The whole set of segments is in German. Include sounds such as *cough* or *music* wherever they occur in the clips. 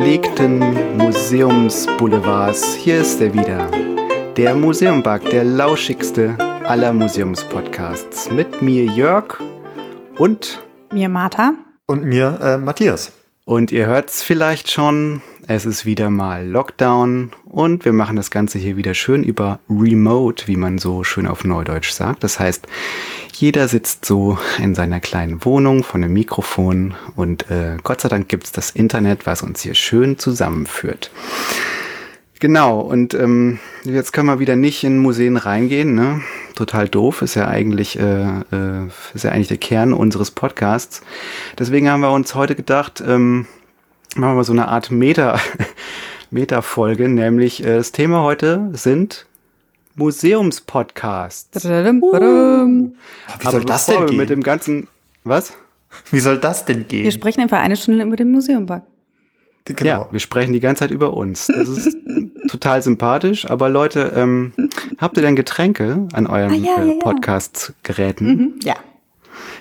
gepflegten Museumsboulevards. Hier ist er wieder. Der Museumbug, der lauschigste aller Museumspodcasts. Mit mir Jörg und mir Martha. Und mir äh, Matthias. Und ihr hört es vielleicht schon, es ist wieder mal Lockdown und wir machen das Ganze hier wieder schön über Remote, wie man so schön auf Neudeutsch sagt. Das heißt, jeder sitzt so in seiner kleinen Wohnung von einem Mikrofon und äh, Gott sei Dank gibt's das Internet, was uns hier schön zusammenführt. Genau, und ähm, jetzt können wir wieder nicht in Museen reingehen, ne? Total doof, ist ja eigentlich, äh, äh, ist ja eigentlich der Kern unseres Podcasts. Deswegen haben wir uns heute gedacht, ähm, machen wir so eine Art Meta, *laughs* Meta-Folge, nämlich äh, das Thema heute sind Museumspodcasts. Uh. Wie soll das denn gehen? Mit dem ganzen, was? Wie soll das denn gehen? Wir sprechen einfach eine Stunde über den Museumbug. Genau. Ja, wir sprechen die ganze Zeit über uns. Das ist *laughs* total sympathisch. Aber Leute, ähm, habt ihr denn Getränke an euren ah, ja, äh, Podcast-Geräten? Mhm, ja.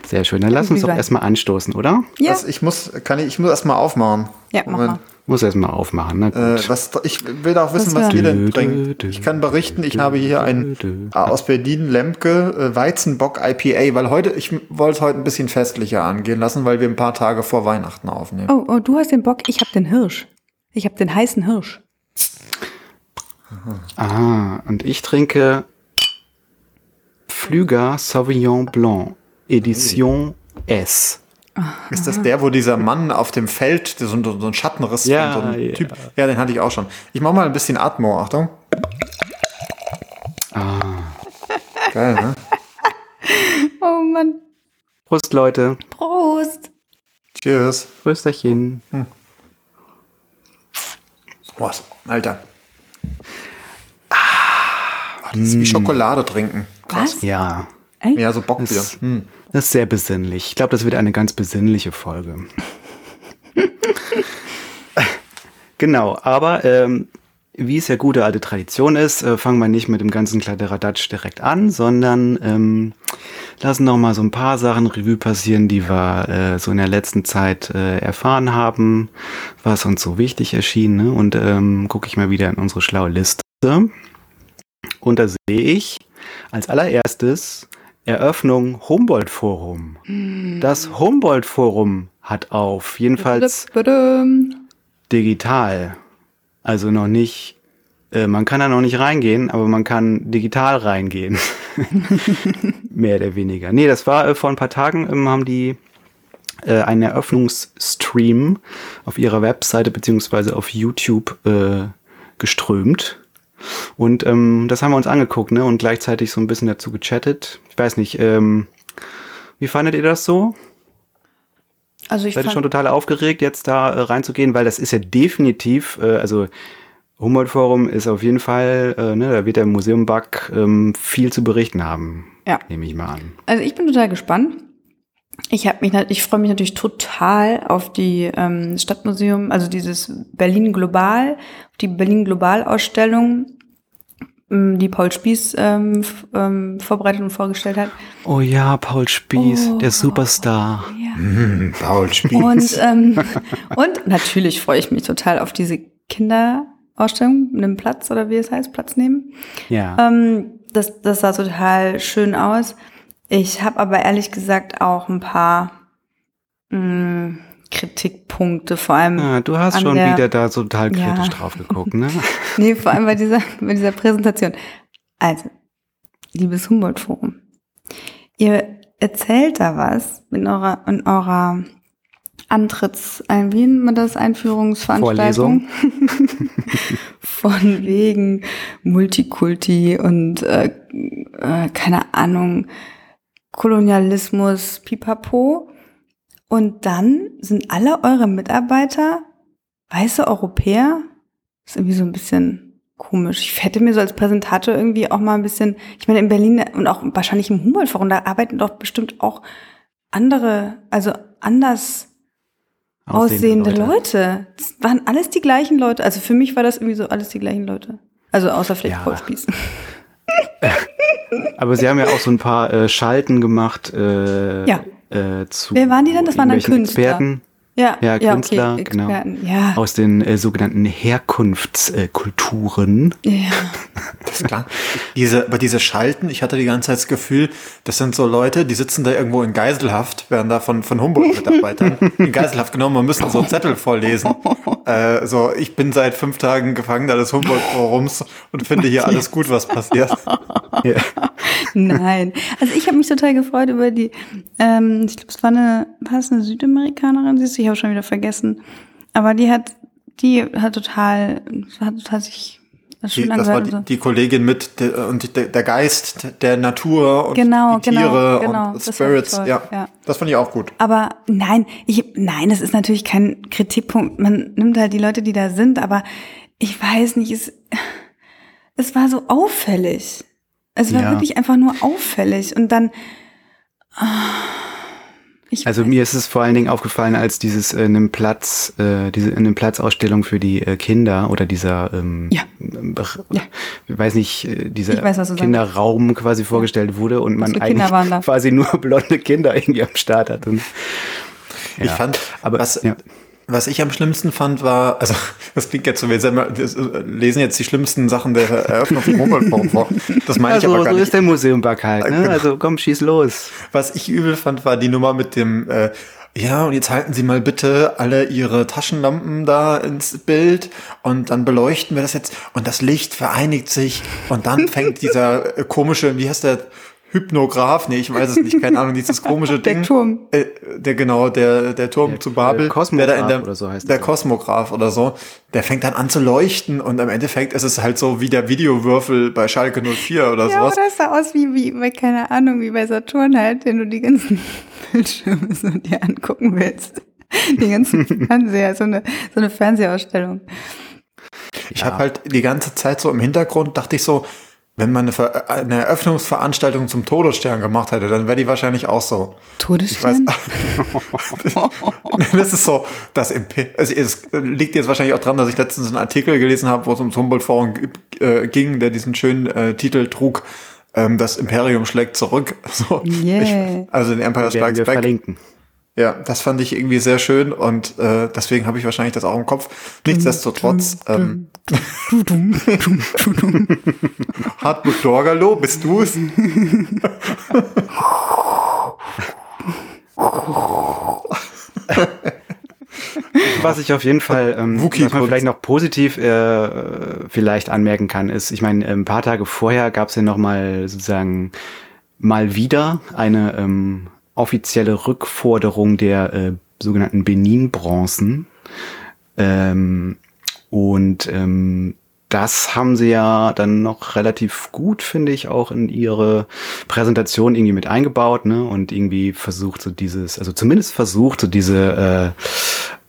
Sehr schön. Dann lass uns doch erstmal anstoßen, oder? Ja. Was, ich muss, kann ich, ich muss erstmal aufmachen. Ja, mach mal. Muss erstmal aufmachen. Na gut. Äh, was, ich will auch wissen, was, was ihr denn trinkt. Ich kann berichten, ich habe hier ein äh, aus Berlin Lemke äh, Weizenbock IPA, weil heute, ich wollte es heute ein bisschen festlicher angehen lassen, weil wir ein paar Tage vor Weihnachten aufnehmen. Oh, oh du hast den Bock, ich habe den Hirsch. Ich habe den heißen Hirsch. Ah, und ich trinke Flüger Sauvignon Blanc. Edition S. Ist das der, wo dieser Mann auf dem Feld so, so einen Schattenriss ja, so ein ja. Typ. Ja, den hatte ich auch schon. Ich mache mal ein bisschen Atmo, Achtung. Ah. Geil, ne? Oh Mann. Prost, Leute. Prost. Cheers. Prösterchen. Hm. Boah, Alter. Ah, das ist wie Schokolade trinken. Krass. Was? Ja. Echt? Ja, so Bock das, hm. Das ist sehr besinnlich. Ich glaube, das wird eine ganz besinnliche Folge. *laughs* genau, aber ähm, wie es ja gute alte Tradition ist, äh, fangen wir nicht mit dem ganzen Kladderadatsch direkt an, sondern ähm, lassen noch mal so ein paar Sachen Revue passieren, die wir äh, so in der letzten Zeit äh, erfahren haben, was uns so wichtig erschien. Ne? Und ähm, gucke ich mal wieder in unsere schlaue Liste. Und da sehe ich als allererstes Eröffnung Humboldt Forum. Hm. Das Humboldt Forum hat auf, jedenfalls digital. Also noch nicht, äh, man kann da noch nicht reingehen, aber man kann digital reingehen. *laughs* Mehr oder weniger. Nee, das war äh, vor ein paar Tagen, ähm, haben die äh, einen Eröffnungsstream auf ihrer Webseite beziehungsweise auf YouTube äh, geströmt. Und ähm, das haben wir uns angeguckt, ne? Und gleichzeitig so ein bisschen dazu gechattet. Ich weiß nicht, ähm, wie fandet ihr das so? Also ich Seid ihr schon total aufgeregt, jetzt da äh, reinzugehen, weil das ist ja definitiv, äh, also Humboldt Forum ist auf jeden Fall, äh, ne, da wird der Museum Bug ähm, viel zu berichten haben. Ja. Nehme ich mal an. Also ich bin total gespannt. Ich habe mich, ich freue mich natürlich total auf die ähm, Stadtmuseum, also dieses Berlin Global, die Berlin Global Ausstellung, ähm, die Paul Spieß ähm, ähm, vorbereitet und vorgestellt hat. Oh ja, Paul Spieß, oh, der Superstar. Ja. Mm, Paul Spieß. Und, ähm, *laughs* und natürlich freue ich mich total auf diese Kinderausstellung, einen Platz oder wie es heißt, Platz nehmen. Ja. Ähm, das, das sah total schön aus. Ich habe aber ehrlich gesagt auch ein paar mh, mm, Kritikpunkte, vor allem. Ja, du hast schon der, wieder da so total kritisch ja. drauf geguckt, ne? *laughs* nee, vor allem bei dieser, bei dieser Präsentation. Also, liebes Humboldt-Forum, ihr erzählt da was in eurer, in eurer Antritts, wie nennt man das, Einführungsveranstaltung? *laughs* Von wegen Multikulti und äh, äh, keine Ahnung, Kolonialismus, pipapo. Und dann sind alle eure Mitarbeiter weiße Europäer. Das ist irgendwie so ein bisschen komisch. Ich hätte mir so als Präsentator irgendwie auch mal ein bisschen, ich meine, in Berlin und auch wahrscheinlich im Humboldt-Forum, da arbeiten doch bestimmt auch andere, also anders aussehende, Leute. Leute. Das waren alles die gleichen Leute. Also für mich war das irgendwie so alles die gleichen Leute. Also außer vielleicht ja. Paul *laughs* Spieß. Aber sie haben ja auch so ein paar äh, Schalten gemacht. Äh, ja. Äh, zu Wer waren die denn? Das waren dann Künstler. Experten. Ja, ja, ja Künstler, okay, genau. Ja. Aus den äh, sogenannten Herkunftskulturen. ja. *laughs* Das ist klar. Diese, aber diese Schalten, ich hatte die ganze Zeit das Gefühl, das sind so Leute, die sitzen da irgendwo in Geiselhaft, werden da von, von Humboldt-Mitarbeitern *laughs* in Geiselhaft genommen und müssen so Zettel vorlesen. *laughs* Äh, so, ich bin seit fünf Tagen Gefangener des Humboldt-Forums und finde hier alles gut, was passiert. Ja. Nein. Also ich habe mich total gefreut über die, ähm, ich glaube, es war eine, war es eine Südamerikanerin, siehst du, ich habe schon wieder vergessen. Aber die hat, die hat total, hat total sich das Die, das war die, und so. die Kollegin mit der, und der, der Geist der Natur und Genau, die genau, Tiere genau. und Das fand ich Spirits. toll, Ja, ja. das fand ich auch gut. Aber nein, ich, nein, das ist natürlich kein Kritikpunkt. Man nimmt halt die Leute, die da sind, aber ich weiß nicht, es, es war so auffällig. Es war Ja. wirklich einfach nur auffällig. Und dann, ah, ich Also weiß- mir ist es vor allen Dingen aufgefallen, als dieses äh, in einem Platz, äh, diese in einem Platzausstellung für die äh, Kinder oder dieser, ähm, Ja. Bach- Ja. ich weiß nicht, äh, dieser Ich weiß, du sagst. Kinderraum quasi vorgestellt wurde und man eigentlich *laughs* quasi nur blonde Kinder irgendwie am Start hat. Und, Ich Ja. fand, Aber- was, ja. Was ich am schlimmsten fand, war, also *laughs* das klingt jetzt so, wir äh, lesen jetzt die schlimmsten Sachen der Eröffnung vom Humboldt-Forum vor. Das meine ich also, aber gar so nicht. ist der Museumback halt. Ne? Genau. Also komm, schieß los. Was ich übel fand, war die Nummer mit dem, äh, ja, und jetzt halten Sie mal bitte alle Ihre Taschenlampen da ins Bild und dann beleuchten wir das jetzt und das Licht vereinigt sich und dann fängt dieser äh, komische, wie heißt der, Hypnograph, nee, ich weiß es nicht, keine Ahnung, dieses komische Der Ding. Turm. Äh, der genau, der, der Turm Der- zu Babel. der Kosmograph der da in der, oder so heißt Der das. Kosmograph oder so. Der fängt dann an zu leuchten und im Endeffekt ist es halt so wie der Videowürfel bei Schalke 04 oder Ja, sowas. oder es sah aus wie, wie, bei, keine Ahnung, wie bei Saturn halt, wenn du die ganzen *laughs* Bildschirme so dir angucken willst. Die ganzen *laughs* Fernseher, so eine, so eine Fernsehausstellung. Ich habe halt die ganze Zeit so im Hintergrund, dachte ich so, wenn man eine, Ver eine Eröffnungsveranstaltung zum Todesstern gemacht hätte, dann wäre die wahrscheinlich auch so. Ich weiß, Todesstern? *laughs* das ist so, das Imper also es liegt jetzt wahrscheinlich auch dran, dass ich letztens einen Artikel gelesen habe, wo es ums Humboldt-Forum äh, ging, der diesen schönen äh, Titel trug, ähm, das Imperium schlägt zurück. *laughs* So, Yeah. ich, also den Empire Strikes wir Back. verlinken. Ja, das fand ich irgendwie sehr schön und äh, deswegen habe ich wahrscheinlich das auch im Kopf. Nichtsdestotrotz, ähm, *laughs* Hartmut Dorgalo, bist du es? Was ich auf jeden Fall, ähm, was man vielleicht noch positiv äh, vielleicht anmerken kann, ist, ich meine, ein paar Tage vorher gab es ja noch mal sozusagen mal wieder eine ähm, offizielle Rückforderung der äh, sogenannten Benin-Bronzen. Ähm, und ähm, das haben sie ja dann noch relativ gut, finde ich, auch in ihre Präsentation irgendwie mit eingebaut, ne? Und irgendwie versucht so dieses, also zumindest versucht so diese,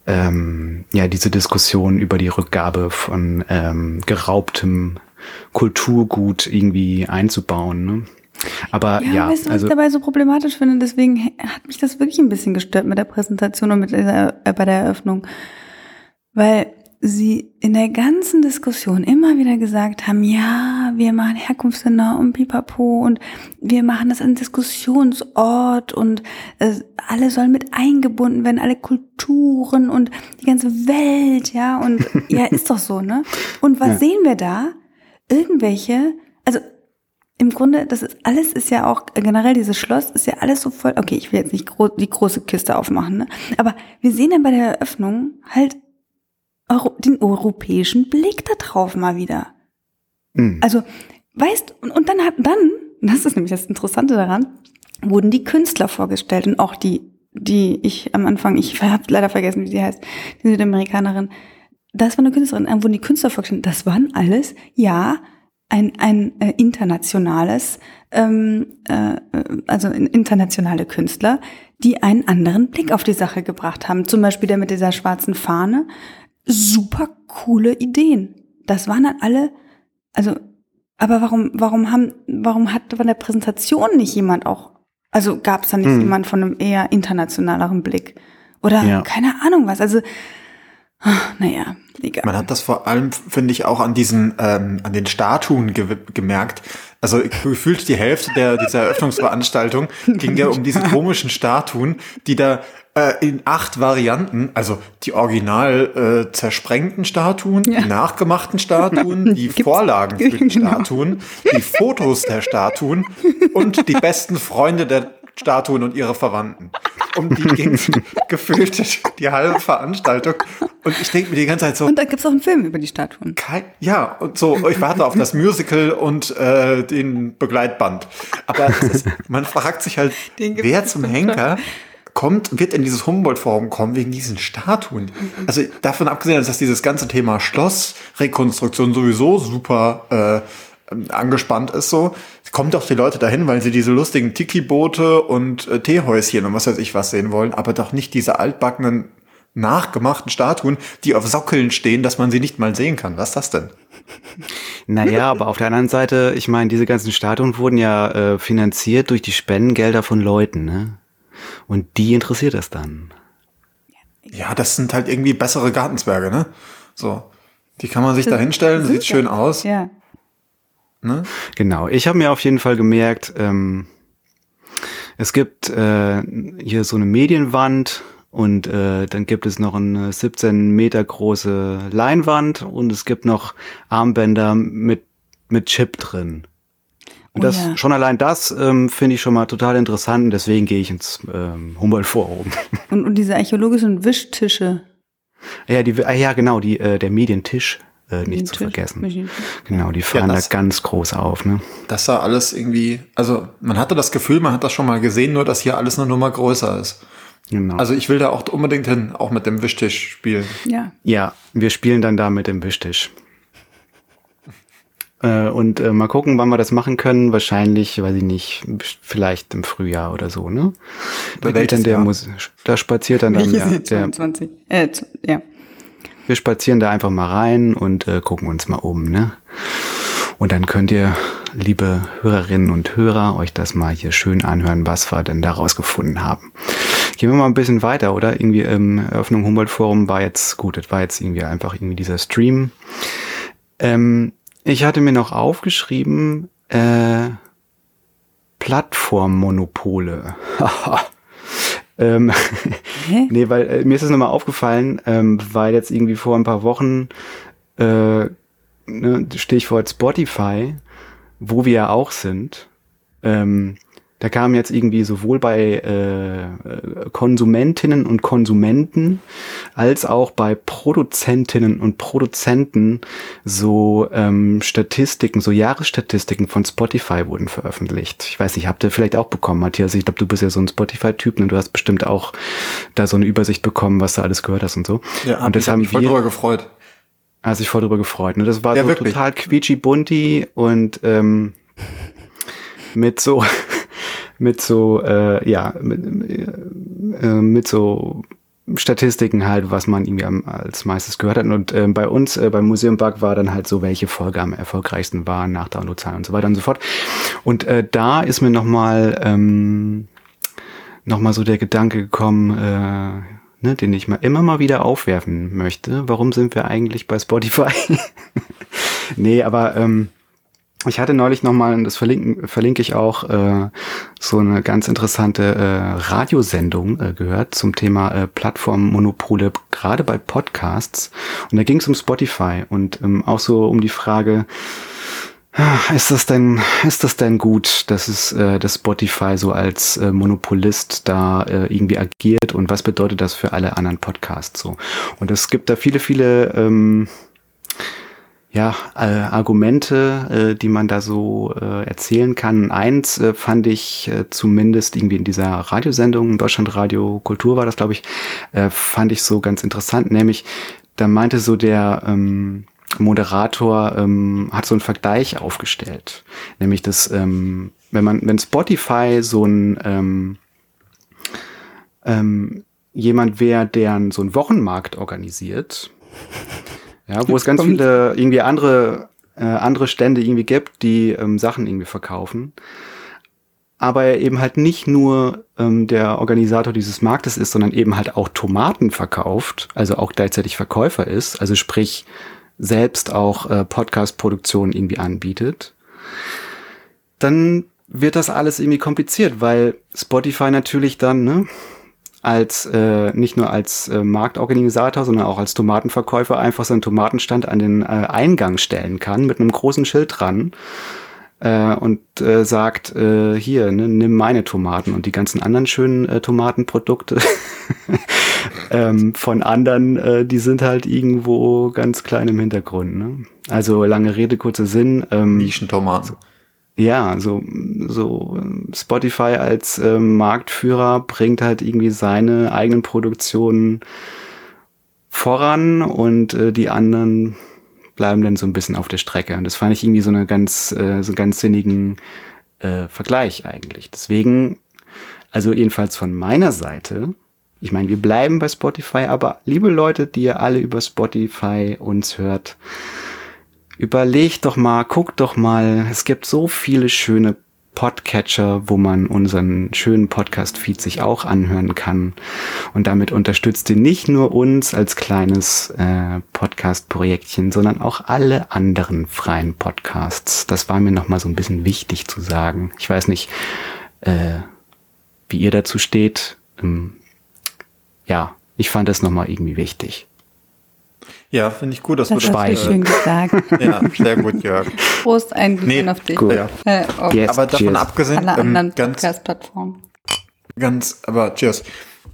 äh, ähm, ja, diese Diskussion über die Rückgabe von ähm, geraubtem Kulturgut irgendwie einzubauen, ne? Aber Ja, ja, weißt du, was also ich dabei so problematisch finde? Deswegen hat mich das wirklich ein bisschen gestört mit der Präsentation und mit dieser, äh, bei der Eröffnung. Weil sie in der ganzen Diskussion immer wieder gesagt haben, ja, wir machen Herkunftsländer und pipapo und wir machen das ein Diskussionsort und äh, alle sollen mit eingebunden werden, alle Kulturen und die ganze Welt, ja, und *laughs* ja, ist doch so, ne? Und was Ja. sehen wir da? Irgendwelche, also im Grunde, das ist alles ist ja auch äh, generell dieses Schloss ist ja alles so voll. Okay, ich will jetzt nicht gro die große Kiste aufmachen, ne? Aber wir sehen dann bei der Eröffnung halt Euro den europäischen Blick da drauf mal wieder. mh, Also, weißt und, und dann hat dann, *laughs* das ist nämlich das Interessante daran, wurden die Künstler vorgestellt und auch die, die ich am Anfang, ich *laughs* habe leider vergessen, wie sie heißt, die Südamerikanerin. Das war eine Künstlerin, dann wurden die Künstler vorgestellt. Das waren alles, ja, ein, ein äh, internationales, ähm, äh, äh, also in- internationale Künstler, die einen anderen Blick auf die Sache gebracht haben. Zum Beispiel der mit dieser schwarzen Fahne. Super coole Ideen. Das waren dann alle, also, aber warum, warum haben, warum hat von der Präsentation nicht jemand auch, also gab es da nicht Hm. jemand von einem eher internationaleren Blick? Oder Ja. keine Ahnung was. Also Naja, egal. Man hat das vor allem, finde ich, auch an diesen, ähm, an den Statuen ge gemerkt. Also gefühlt die Hälfte der, dieser Eröffnungsveranstaltung *laughs* ging ja um diese komischen Statuen, die da äh, in acht Varianten, also die original äh, zersprengten Statuen, ja. die nachgemachten Statuen, die Gibt's? Vorlagen für die genau. Statuen, die Fotos der Statuen und die besten Freunde der Statuen und ihre Verwandten. Um die ging *laughs* gefühlt die halbe Veranstaltung. Und ich denke mir die ganze Zeit so. Und da gibt es auch einen Film über die Statuen. Kein, ja, und so, ich warte auf das Musical und äh, den Begleitband. Aber ist, man fragt sich halt, *laughs* wer zum Henker kommt, wird in dieses Humboldt-Forum kommen wegen diesen Statuen. Also davon abgesehen, dass dieses ganze Thema Schlossrekonstruktion sowieso super äh, angespannt ist, so kommt doch die Leute dahin, weil sie diese lustigen Tiki-Boote und äh, Teehäuschen und was weiß ich was sehen wollen, aber doch nicht diese altbackenen nachgemachten Statuen, die auf Sockeln stehen, dass man sie nicht mal sehen kann. Was ist das denn? Naja, aber auf der anderen Seite, ich meine, diese ganzen Statuen wurden ja äh, finanziert durch die Spendengelder von Leuten, ne? Und die interessiert das dann. Ja, das sind halt irgendwie bessere Gartenzwerge, ne? So. Die kann man sich da hinstellen, sieht schön aus. Ja. Ne? Genau. Ich habe mir auf jeden Fall gemerkt, ähm, es gibt äh, hier so eine Medienwand und äh, dann gibt es noch eine 17 Meter große Leinwand und es gibt noch Armbänder mit, mit Chip drin. Und oh das, ja. schon allein das ähm, finde ich schon mal total interessant und deswegen gehe ich ins ähm, Humboldt-Forum. Und, und diese archäologischen Wischtische. Ja, die, ah, ja, genau, die, äh, der Medientisch äh, nicht zu vergessen. Genau, die fahren ja, das, da ganz groß auf. Ne? Das sah alles irgendwie, also man hatte das Gefühl, man hat das schon mal gesehen, nur dass hier alles eine Nummer größer ist. Genau. Also ich will da auch unbedingt hin, auch mit dem Wischtisch spielen. Ja. Ja, wir spielen dann da mit dem Wischtisch. *laughs* Äh, und äh, mal gucken, wann wir das machen können. Wahrscheinlich, weiß ich nicht, vielleicht im Frühjahr oder so, ne? Da geht dann der muss, da spaziert dann, dann ja, der, 22. Äh, ja. Wir spazieren da einfach mal rein und äh, gucken uns mal um, ne? Und dann könnt ihr, liebe Hörerinnen und Hörer, euch das mal hier schön anhören, was wir denn da rausgefunden haben. Gehen wir mal ein bisschen weiter, oder? Irgendwie ähm, Eröffnung Humboldt Forum war jetzt gut, das war jetzt irgendwie einfach irgendwie dieser Stream. Ähm, ich hatte mir noch aufgeschrieben, äh, Plattformmonopole. *laughs* ähm, *laughs* nee, weil äh, mir ist es nochmal aufgefallen, ähm, weil jetzt irgendwie vor ein paar Wochen äh, ne, Stichwort Spotify, wo wir ja auch sind, ähm, da kam jetzt irgendwie sowohl bei äh, Konsumentinnen und Konsumenten als auch bei Produzentinnen und Produzenten so ähm, Statistiken, so Jahresstatistiken von Spotify wurden veröffentlicht. Ich weiß nicht, habt ihr vielleicht auch bekommen, Matthias? Ich glaube, du bist ja so ein Spotify-Typ und ne? du hast bestimmt auch da so eine Übersicht bekommen, was du alles gehört hast und so. Ja, und das haben mich voll drüber gefreut. Hat sich voll drüber gefreut. Ne? Das war ja, so wirklich. total quietschi bunti und ähm, mit so mit so, äh, ja, mit, äh, mit so Statistiken halt, was man irgendwie am, als meistes gehört hat. Und äh, bei uns, äh, beim Museum Bug war dann halt so, welche Folge am erfolgreichsten war nach Downloadzahlen und so weiter und so fort. Und äh, da ist mir nochmal ähm, noch so der Gedanke gekommen, äh, ne, den ich mal immer mal wieder aufwerfen möchte. Warum sind wir eigentlich bei Spotify? *laughs* nee, aber ähm, ich hatte neulich nochmal, das verlinke, verlinke ich auch, äh, so eine ganz interessante äh, Radiosendung äh, gehört zum Thema äh, Plattformmonopole, gerade bei Podcasts. Und da ging es um Spotify und ähm, auch so um die Frage, ah, ist das denn, ist das denn gut, dass es, äh, dass Spotify so als äh, Monopolist da äh, irgendwie agiert und was bedeutet das für alle anderen Podcasts so? Und es gibt da viele, viele ähm, ja, äh, Argumente, äh, die man da so äh, erzählen kann. Eins äh, fand ich äh, zumindest irgendwie in dieser Radiosendung, Deutschlandradio Kultur war das, glaube ich, äh, fand ich so ganz interessant, nämlich da meinte so der ähm, Moderator ähm, hat so einen Vergleich aufgestellt, nämlich dass ähm, wenn man wenn Spotify so ein ähm, ähm, jemand wäre, der so einen Wochenmarkt organisiert, *laughs* ja, wo es ganz viele irgendwie andere, äh, andere Stände irgendwie gibt, die ähm, Sachen irgendwie verkaufen. aber er eben halt nicht nur ähm, der Organisator dieses Marktes ist, sondern eben halt auch Tomaten verkauft, also auch gleichzeitig Verkäufer ist, also sprich selbst auch äh, Podcast-Produktionen irgendwie anbietet, dann wird das alles irgendwie kompliziert, weil Spotify natürlich dann ne, als äh, nicht nur als äh, Marktorganisator, sondern auch als Tomatenverkäufer einfach seinen Tomatenstand an den äh, Eingang stellen kann mit einem großen Schild dran äh, und äh, sagt, äh, hier, ne, nimm meine Tomaten und die ganzen anderen schönen äh, Tomatenprodukte *laughs* ähm, von anderen, äh, die sind halt irgendwo ganz klein im Hintergrund. Ne? Also lange Rede, kurzer Sinn. Ähm, Nischentomaten. Ja, so, so Spotify als äh, Marktführer bringt halt irgendwie seine eigenen Produktionen voran und äh, die anderen bleiben dann so ein bisschen auf der Strecke. Und das fand ich irgendwie so eine ganz, äh, so einen ganz sinnigen äh, Vergleich eigentlich. Deswegen, also jedenfalls von meiner Seite, ich meine, wir bleiben bei Spotify, aber liebe Leute, die ihr alle über Spotify uns hört, überlegt doch mal, guckt doch mal, es gibt so viele schöne Podcatcher, wo man unseren schönen Podcast-Feed sich auch anhören kann. Und damit unterstützt ihr nicht nur uns als kleines äh, Podcast-Projektchen, sondern auch alle anderen freien Podcasts. Das war mir nochmal so ein bisschen wichtig zu sagen. Ich weiß nicht, äh, wie ihr dazu steht. Ähm, ja, ich fand das nochmal irgendwie wichtig. Ja, finde ich gut, dass das wir das hast schön gesagt. *laughs* ja, sehr gut, Jörg. Prost, ein Glück auf dich. Gut. Ja. Äh, yes, aber davon cheers. abgesehen, alle ähm, anderen Podcast-Plattformen. Ganz, aber cheers.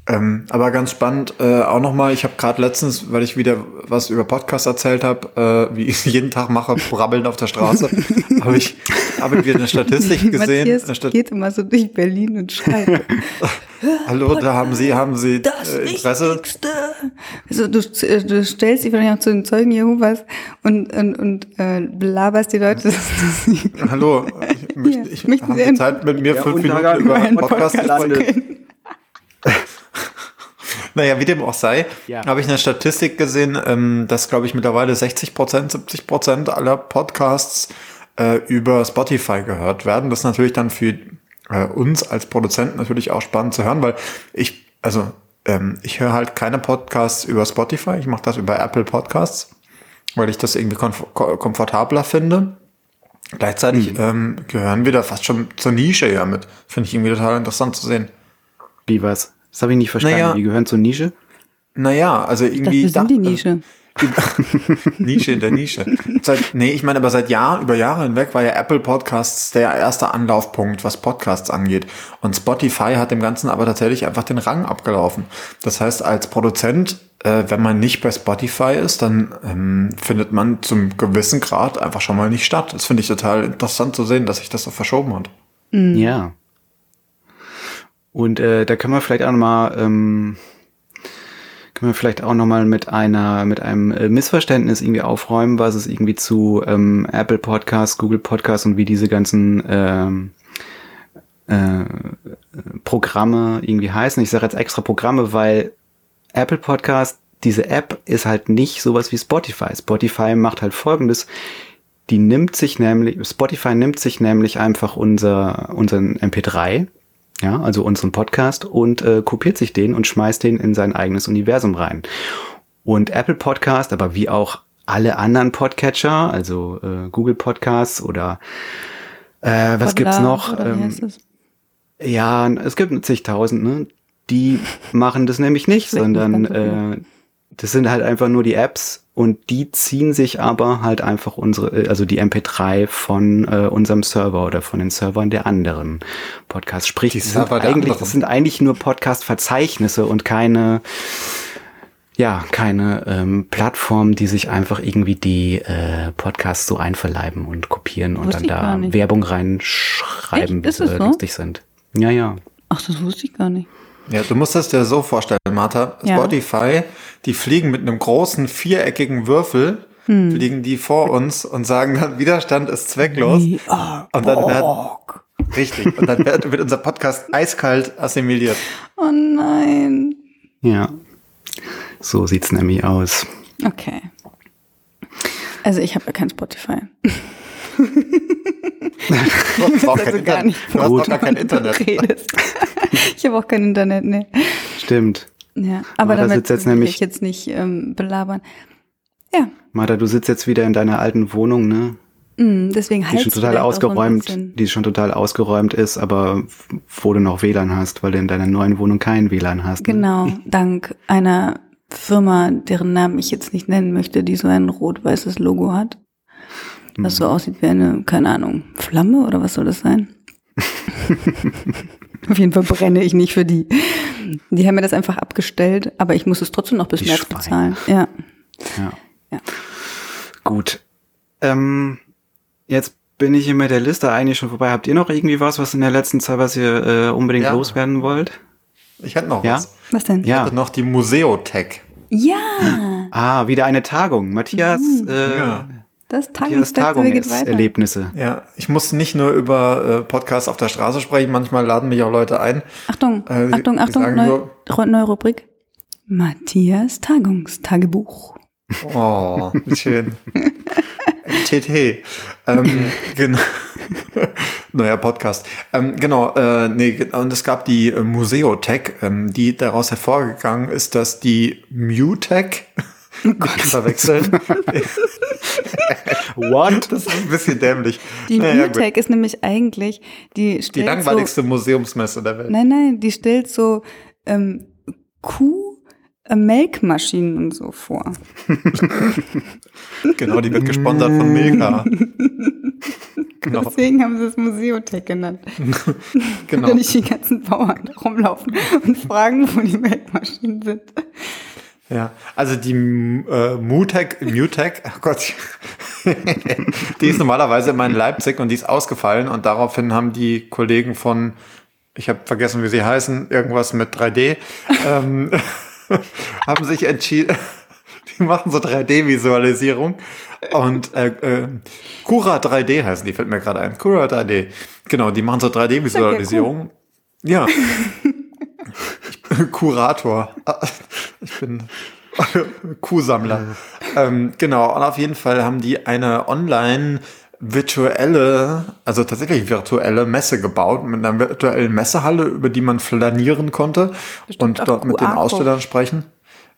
Ähm, aber ganz spannend äh, auch nochmal, ich habe gerade letztens, weil ich wieder was über Podcasts erzählt habe, äh, wie *laughs* ich jeden Tag mache, brabbeln auf der Straße, *laughs* habe ich, hab ich wieder eine Statistik gesehen. Matthias Stat geht immer so durch Berlin und schreit. *laughs* Hallo, da haben Sie, haben Sie das äh, Interesse? Wichtigste. Also du, du stellst dich vielleicht auch zu den Zeugen Jehovas und, und, und äh, belaberst die Leute. Hallo, ich, möchte, ich, ich habe die Zeit mit mir ja, fünf Minuten über einen Podcast, Podcast Naja, wie dem auch sei, ja. habe ich eine Statistik gesehen, ähm, dass, glaube ich, mittlerweile 60 Prozent, 70 Prozent aller Podcasts äh, über Spotify gehört werden. Das ist natürlich dann für äh, uns als Produzenten natürlich auch spannend zu hören, weil ich, also ähm, ich höre halt keine Podcasts über Spotify, ich mache das über Apple Podcasts, weil ich das irgendwie komf komfortabler finde. Gleichzeitig mhm. ähm, gehören wir da fast schon zur Nische ja mit. Finde ich irgendwie total interessant zu sehen. Wie was? Das habe ich nicht verstanden. Naja, die gehören zur Nische? Naja, also irgendwie. Das sind die Nische. *laughs* Nische in der Nische. Seit, nee, ich meine, aber seit Jahren, über Jahre hinweg war ja Apple Podcasts der erste Anlaufpunkt, was Podcasts angeht. Und Spotify hat dem Ganzen aber tatsächlich einfach den Rang abgelaufen. Das heißt, als Produzent, äh, wenn man nicht bei Spotify ist, dann ähm, findet man zum gewissen Grad einfach schon mal nicht statt. Das finde ich total interessant zu sehen, dass sich das so verschoben hat. Mhm. Ja. Und äh, da kann man vielleicht auch nochmal, ähm, können wir vielleicht auch nochmal mit einer, mit einem äh, Missverständnis irgendwie aufräumen, was es irgendwie zu ähm, Apple Podcasts, Google Podcasts und wie diese ganzen ähm, äh, Programme irgendwie heißen. Ich sage jetzt extra Programme, weil Apple Podcast, diese App ist halt nicht sowas wie Spotify. Spotify macht halt folgendes. Die nimmt sich nämlich, Spotify nimmt sich nämlich einfach unser, unseren MP3, ja, also unseren Podcast und äh, kopiert sich den und schmeißt den in sein eigenes Universum rein. Und Apple Podcast, aber wie auch alle anderen Podcatcher, also äh, Google Podcasts oder äh, was Podler, gibt's noch? Ähm, ja, es gibt zigtausend, ne? Die machen das nämlich nicht, sondern äh, das sind halt einfach nur die Apps und die ziehen sich aber halt einfach unsere, äh, also die MP3 von äh, unserem Server oder von den Servern der anderen Podcasts. Sprich, die sind eigentlich, das sind eigentlich nur Podcast-Verzeichnisse und keine, ja, keine ähm, Plattform, die sich einfach irgendwie die äh, Podcasts so einverleiben und kopieren und dann da Werbung reinschreiben, bis sie so? lustig sind. Ja, ja. Ach, das wusste ich gar nicht. Ja, du musst das dir so vorstellen, Martha. Ja. Spotify, die fliegen mit einem großen viereckigen Würfel, hm. fliegen die vor uns und sagen dann, Widerstand ist zwecklos. Und dann wird, richtig, und dann wird, wird unser Podcast eiskalt assimiliert. Oh nein. Ja, so sieht's nämlich aus. Okay. Also ich habe ja kein Spotify. Du hast also gar nicht, du hast auch gar kein Internet. ich habe auch kein Internet, ne. Stimmt. Ja, aber Martha damit sitzt jetzt will nämlich- ich jetzt nicht ähm, belabern. Ja, Martha, du sitzt jetzt wieder in deiner alten Wohnung, ne? mm, deswegen Die schon total ausgeräumt, die schon total ausgeräumt ist, aber wo du noch WLAN hast, weil du in deiner neuen Wohnung kein WLAN hast. Ne? Genau, dank einer Firma, deren Namen ich jetzt nicht nennen möchte, die so ein rot-weißes Logo hat. Was Mhm. so aussieht wie eine, keine Ahnung, Flamme oder was soll das sein? *laughs* Auf jeden Fall brenne ich nicht für die. Die haben mir das einfach abgestellt, aber ich muss es trotzdem noch bis Die März Schweine. bezahlen. Ja. Ja. Ja. Gut. Ähm, jetzt bin ich hier mit der Liste eigentlich schon vorbei. Habt ihr noch irgendwie was, was in der letzten Zeit, was ihr äh, unbedingt Ja. loswerden wollt? Ich hätte noch Ja? was. Was denn? Ich Ja. hätte noch die Museotech. Ja, Ah, wieder eine Tagung. Matthias, Mhm. äh, Ja. Das Tagungsfestival geht weiter. Ja, ich muss nicht nur über äh, Podcasts auf der Straße sprechen, manchmal laden mich auch Leute ein. Achtung, Äh, Achtung, Achtung, sagen neu, nur- Ru- neue Rubrik. Matthias Tagungstagebuch. Oh, wie schön. *laughs* TT. Ähm, genau. Neuer Podcast. Ähm, genau, äh, nee, und es gab die äh, Museotech, ähm, die daraus hervorgegangen ist, dass die Mutech nicht verwechseln. *laughs* What? Das ist ein bisschen dämlich. Die Naja. Mutec ist nämlich eigentlich, die Die langweiligste Museumsmesse der Welt. so, nein, nein, die stellt so ähm, Kuh-Melkmaschinen und so vor. *laughs* Genau, die wird gesponsert von Milka. *laughs* Genau, Deswegen haben sie es Museotech genannt. genau. Wenn nicht die ganzen Bauern rumlaufen und fragen, wo die Melkmaschinen sind. Ja, also die äh, Mutec, Mutec, *laughs* oh Gott, *laughs* die ist normalerweise immer in Leipzig und die ist ausgefallen und daraufhin haben die Kollegen von, ich habe vergessen, wie sie heißen, irgendwas mit 3D, ähm, *laughs* haben sich entschieden, die machen so 3D-Visualisierung und äh, äh, Cura 3D heißen die, fällt mir gerade ein, Cura 3D, genau, die machen so 3D-Visualisierung. Ja, Kurator. Ich bin Kuhsammler. ähm, genau, und auf jeden Fall haben die eine online virtuelle, also tatsächlich virtuelle Messe gebaut, mit einer virtuellen Messehalle, über die man flanieren konnte Bestimmt und dort mit den. Ausstellern sprechen.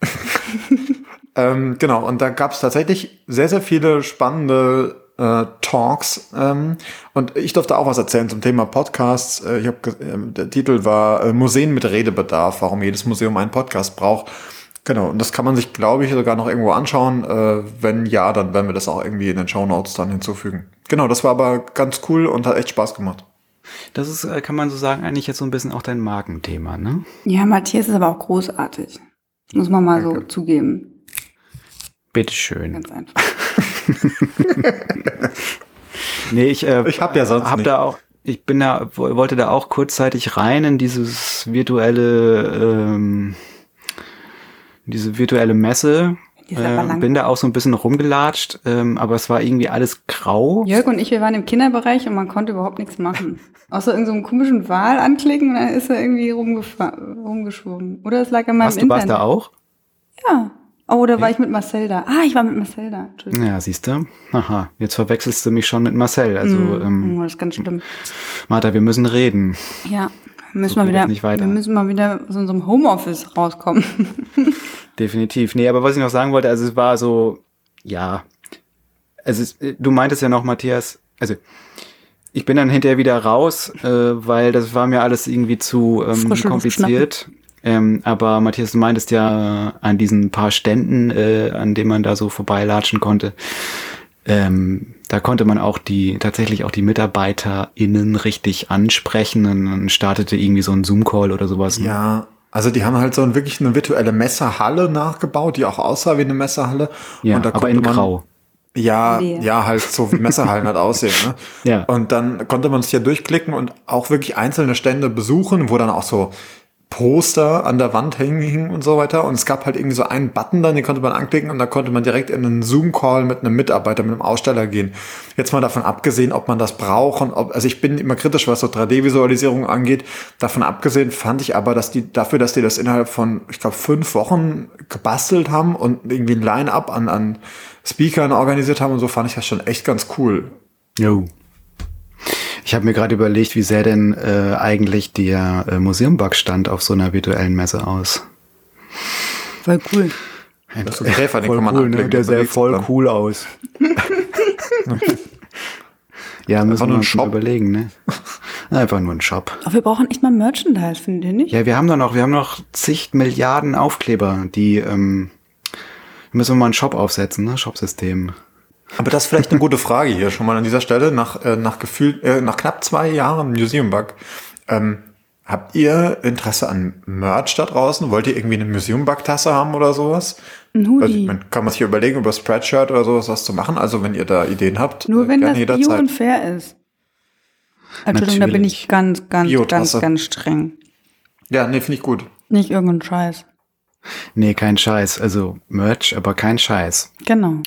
*laughs* ähm, genau, und da gab es tatsächlich sehr, sehr viele spannende äh, Talks. Ähm, und ich durfte auch was erzählen zum Thema Podcasts. Äh, ich hab, ähm, der Titel war äh, Museen mit Redebedarf, warum jedes Museum einen Podcast braucht. Genau, und das kann man sich, glaube ich, sogar noch irgendwo anschauen. Äh, wenn ja, dann werden wir das auch irgendwie in den Show Notes dann hinzufügen. Genau, das war aber ganz cool und hat echt Spaß gemacht. Das ist, äh, kann man so sagen, eigentlich jetzt so ein bisschen auch dein Magenthema, ne? Ja, Matthias ist aber auch großartig. Muss man mal so Danke. zugeben. Bitteschön. Ganz einfach. *laughs* *laughs* Nee, ich, äh, Ich hab ja sonst hab nicht. da auch, ich bin da, wo- wollte da auch kurzzeitig rein in dieses virtuelle, ähm, diese virtuelle Messe. Äh, lang. bin da auch so ein bisschen rumgelatscht, ähm, aber es war irgendwie alles grau. Jörg und ich, wir waren im Kinderbereich und man konnte überhaupt nichts machen. Außer irgendeinem komischen Wal anklicken und dann ist er irgendwie rumgeschwommen. Oder es lag an meinem Hast du warst Internet. da auch? Ja. Oh, oder war ich mit Marcel da? Ah, ich war mit Marcel da. Entschuldigung. Ja, siehst du. Aha, jetzt verwechselst du mich schon mit Marcel. Also, ähm, oh, das ist ganz schlimm. Martha, wir müssen reden. Ja, wir müssen So mal geht wieder, nicht weiter. wir müssen mal wieder aus unserem Homeoffice rauskommen. *laughs* Definitiv. Nee, aber was ich noch sagen wollte, also es war so, ja, also es, du meintest ja noch, Matthias, also ich bin dann hinterher wieder raus, äh, weil das war mir alles irgendwie zu ähm, kompliziert. Ähm, aber Matthias, du meintest ja an diesen paar Ständen, äh, an denen man da so vorbeilatschen konnte, ähm, da konnte man auch die, tatsächlich auch die MitarbeiterInnen richtig ansprechen und dann startete irgendwie so ein Zoom-Call oder sowas. Ja, also die haben halt so ein, wirklich eine virtuelle Messerhalle nachgebaut, die auch aussah wie eine Messerhalle. ja und da aber in man, Grau. Ja, Nee. ja, halt so wie Messerhallen halt *laughs* aussehen. Ne? Ja. Und dann konnte man sich ja durchklicken und auch wirklich einzelne Stände besuchen, wo dann auch so Poster an der Wand hängen und so weiter. Und es gab halt irgendwie so einen Button dann, den konnte man anklicken und da konnte man direkt in einen Zoom-Call mit einem Mitarbeiter, mit einem Aussteller gehen. Jetzt mal davon abgesehen, ob man das braucht und ob, also ich bin immer kritisch, was so 3D-Visualisierung angeht. Davon abgesehen fand ich aber, dass die, dafür, dass die das innerhalb von, ich glaube, fünf Wochen gebastelt haben und irgendwie ein Line-Up an, an Speakern organisiert haben und so, fand ich das schon echt ganz cool. Jo. Ich habe mir gerade überlegt, wie sähe denn äh, eigentlich der äh, Museumbug-Stand auf so einer virtuellen Messe aus? Voll cool. Das ist ein Käfer, den voll kann man cool, ne? anklicken, Der sähe überlegst voll dann. cool aus. *laughs* ja, müssen wir ein uns mal überlegen, ne? Einfach nur ein Shop. Aber wir brauchen echt mal Merchandise, findet ihr nicht? Ja, wir haben doch noch, wir haben noch zig Milliarden Aufkleber, die ähm, müssen wir mal einen Shop aufsetzen, ne? Shopsystem. Aber das ist vielleicht eine gute Frage hier schon mal an dieser Stelle. Nach, äh, nach Gefühl, äh, nach knapp zwei Jahren Museum Bug, ähm, habt ihr Interesse an Merch da draußen? Wollt ihr irgendwie eine Museum Bug Tasse haben oder sowas? Ein Also, Hoodie. man kann man sich überlegen, über Spreadshirt oder sowas was zu machen. Also, wenn ihr da Ideen habt, Nur äh, wenn gerne das Bio und jederzeit. fair ist. Entschuldigung, da bin Natürlich. ich ganz, ganz, ganz, ganz streng. Ja, nee, finde ich gut. Nicht irgendein Scheiß. Nee, kein Scheiß. Also Merch, aber kein Scheiß. Genau.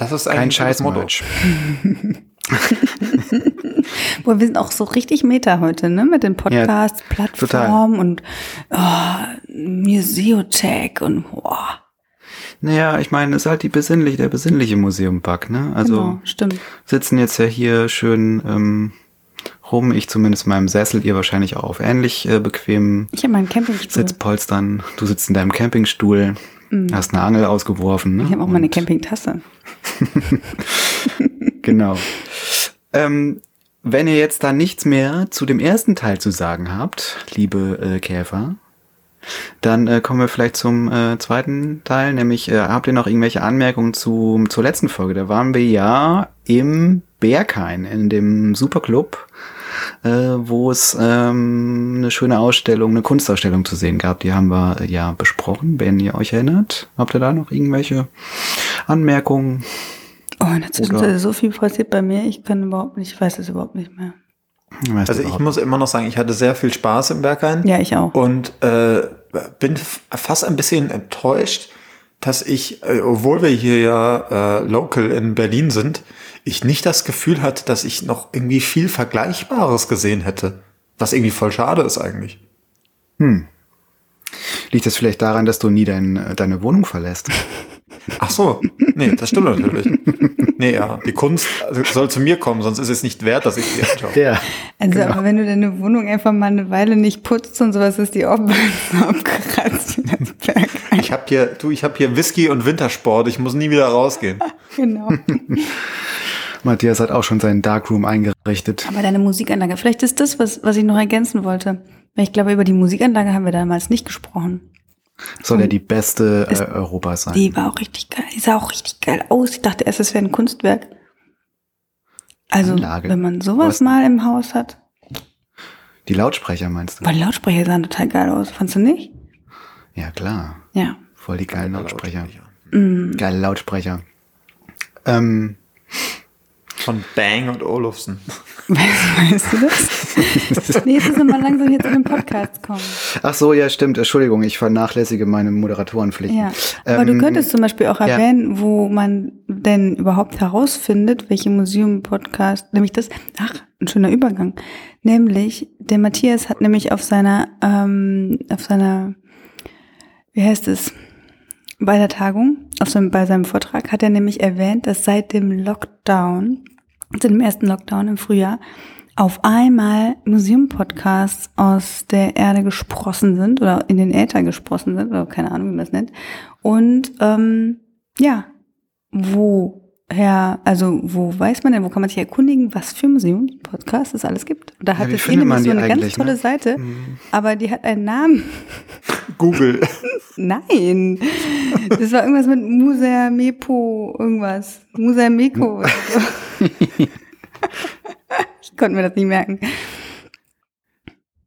Das ist Kein das Scheiß Motto. *laughs* Boah, wir sind auch so richtig Meta heute, ne? Mit den Podcasts, Plattformen und oh, Museotech und boah. Naja, ich meine, es ist halt die besinnliche, der besinnliche Museum-Bug, ne? Also genau, stimmt. sitzen jetzt ja hier schön ähm, rum, ich zumindest in meinem Sessel, ihr wahrscheinlich auch auf ähnlich äh, bequemen Ich habe meinen Campingstuhl. Sitzpolstern. Du sitzt in deinem Campingstuhl, hast eine Angel ausgeworfen. Ne? Mhm. Ich habe auch meine Und- Campingtasse. *laughs* Genau. ähm, wenn ihr jetzt da nichts mehr zu dem ersten Teil zu sagen habt, liebe äh, Käfer, dann äh, kommen wir vielleicht zum äh, zweiten Teil, nämlich äh, habt ihr noch irgendwelche Anmerkungen zu, zur letzten Folge? Da waren wir ja im Berghain, in dem Superclub, äh, wo es ähm, eine schöne Ausstellung, eine Kunstausstellung zu sehen gab. Die haben wir äh, ja besprochen, wenn ihr euch erinnert. Habt ihr da noch irgendwelche Anmerkungen? Oh, in der Zwischenzeit ist so viel passiert bei mir, ich kann überhaupt nicht, ich weiß es überhaupt nicht mehr. Weißt Also ich muss immer noch sagen, ich hatte sehr viel Spaß im Berghain. Ja, ich auch. Und äh, bin fast ein bisschen enttäuscht, dass ich, äh, obwohl wir hier ja äh, local in Berlin sind, ich nicht das Gefühl hatte, dass ich noch irgendwie viel Vergleichbares gesehen hätte. Was irgendwie voll schade ist eigentlich. Liegt das vielleicht daran, dass du nie dein, äh, deine Wohnung verlässt? *laughs* Ach so, nee, das stimmt natürlich. Nee, ja, die Kunst soll zu mir kommen, sonst ist es nicht wert, dass ich sie anschaue. Ja. Also, genau. aber wenn du deine Wohnung einfach mal eine Weile nicht putzt und sowas, ist die auch *laughs* abgeratzt wie das Berg. Ich habe hier, du, ich habe hier Whisky und Wintersport, ich muss nie wieder rausgehen. *laughs* Genau. *laughs* Matthias hat auch schon seinen Darkroom eingerichtet. Aber deine Musikanlage, vielleicht ist das, was, was ich noch ergänzen wollte. Weil ich glaube, über die Musikanlage haben wir damals nicht gesprochen. Soll ja die beste äh, Europas sein. Die war auch richtig geil. Die sah auch richtig geil aus. Ich dachte erst, es wäre ein Kunstwerk. Also, Anlage. wenn man Was sowas denn? mal im Haus hat. Die Lautsprecher meinst du? Weil die Lautsprecher sahen total geil aus. Fandst du nicht? Ja, klar. Ja. Voll die geilen Lautsprecher. Mm. Geile Lautsprecher. Ähm, Von Bang und Olufsen. *laughs* Weißt, weißt du das? *laughs* nee, jetzt müssen wir mal langsam hier zu den Podcasts kommen. ach so, ja, stimmt. Entschuldigung, ich vernachlässige meine Moderatorenpflichten. Ja. Aber du Ähm, könntest zum Beispiel auch ja. erwähnen, wo man denn überhaupt herausfindet, welche Museum-Podcast, nämlich das, ach, ein schöner Übergang. Nämlich, der Matthias hat nämlich auf seiner, ähm, auf seiner, wie heißt es, bei der Tagung, auf seinem, bei seinem Vortrag hat er nämlich erwähnt, dass seit dem Lockdown, seit dem ersten Lockdown im Frühjahr, auf einmal Museum-Podcasts aus der Erde gesprossen sind oder in den Äther gesprossen sind, oder keine Ahnung, wie man das nennt. Und ähm, ja, woher, also wo weiß man denn, wo kann man sich erkundigen, was für Museum-Podcasts es alles gibt? Da hat wie es findet man nämlich so eine ganz eigentlich, tolle ne? Seite, aber die hat einen Namen. *laughs* Google. *laughs* Nein, das war irgendwas mit Musamepo, irgendwas. Musameko oder *laughs* so. ich konnte mir das nicht merken.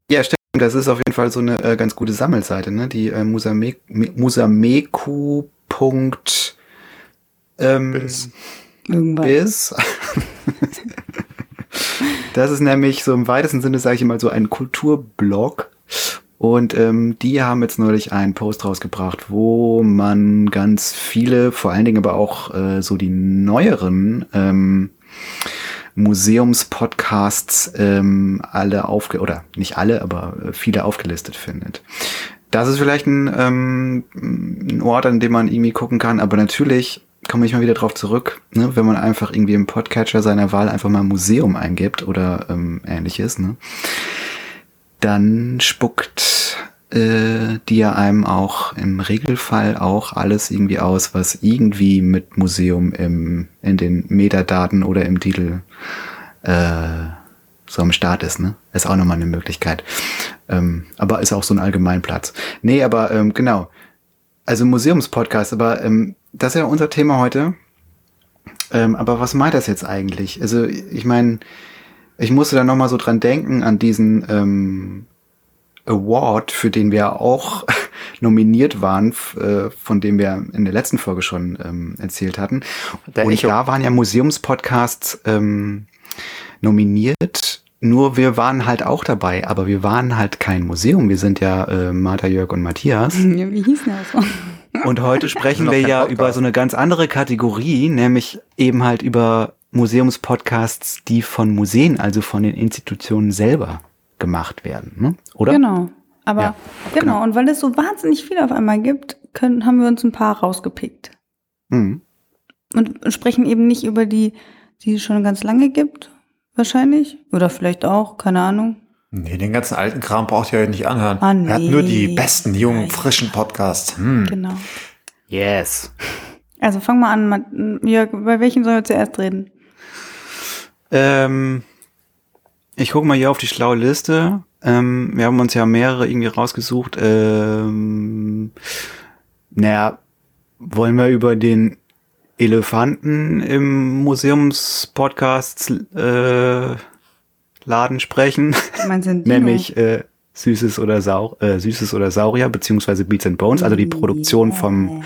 Ja, stimmt. Das ist auf jeden Fall so eine äh, ganz gute Sammelseite, ne? Die äh, Musame Me- Musameku. Punkt, ähm, Bis. Irgendwas. bis. das ist nämlich so im weitesten Sinne, sage ich mal, so ein Kulturblog. Und ähm, die haben jetzt neulich einen Post rausgebracht, wo man ganz viele, vor allen Dingen aber auch äh, so die neueren ähm, Museumspodcasts ähm, alle aufge oder nicht alle, aber äh, viele aufgelistet findet. Das ist vielleicht ein, ähm, ein Ort, an dem man irgendwie gucken kann, aber natürlich komme ich mal wieder drauf zurück, ne, wenn man einfach irgendwie im Podcatcher seiner Wahl einfach mal Museum eingibt oder ähm, ähnliches, ne, dann spuckt äh, die ja einem auch im Regelfall auch alles irgendwie aus, was irgendwie mit Museum im, in den Metadaten oder im Titel äh, so am Start ist, ne? Ist auch nochmal eine Möglichkeit. Ähm, aber ist auch so ein Allgemeinplatz. Nee, aber ähm, genau. Also Museumspodcast, aber ähm, das ist ja unser Thema heute. Ähm, aber was meint das jetzt eigentlich? Also ich meine, ich musste da nochmal so dran denken an diesen ähm, Award, für den wir auch *laughs* nominiert waren, äh, von dem wir in der letzten Folge schon ähm, erzählt hatten. Der Und Echo. da waren ja Museumspodcasts ähm, nominiert. Nur wir waren halt auch dabei, aber wir waren halt kein Museum. Wir sind ja äh, Martha, Jörg und Matthias. *laughs* Ja, wie hießen das? *laughs* Und heute sprechen wir ja über so eine ganz andere Kategorie, nämlich eben halt über Museumspodcasts, die von Museen, also von den Institutionen selber gemacht werden, ne? oder? Genau. Aber ja, genau. genau. und weil es so wahnsinnig viel auf einmal gibt, können, haben wir uns ein paar rausgepickt. Mhm. Und sprechen eben nicht über die, die es schon ganz lange gibt, wahrscheinlich. Oder vielleicht auch, keine Ahnung. Nee, den ganzen alten Kram braucht ihr ja nicht anhören. Ah, nee. Er hat nur die besten, jungen, frischen Podcasts. Hm. Genau. Yes. Also fang mal an, Jörg, bei welchem sollen wir zuerst reden? Ähm, ich gucke mal hier auf die schlaue Liste. Ähm, wir haben uns ja mehrere irgendwie rausgesucht. Ähm, naja, wollen wir über den Elefanten im Museumspodcast äh, Laden sprechen? *laughs* Nämlich äh, Süßes oder Sau äh, Süßes oder Saurier beziehungsweise Beats and Bones, also die Produktion yeah. vom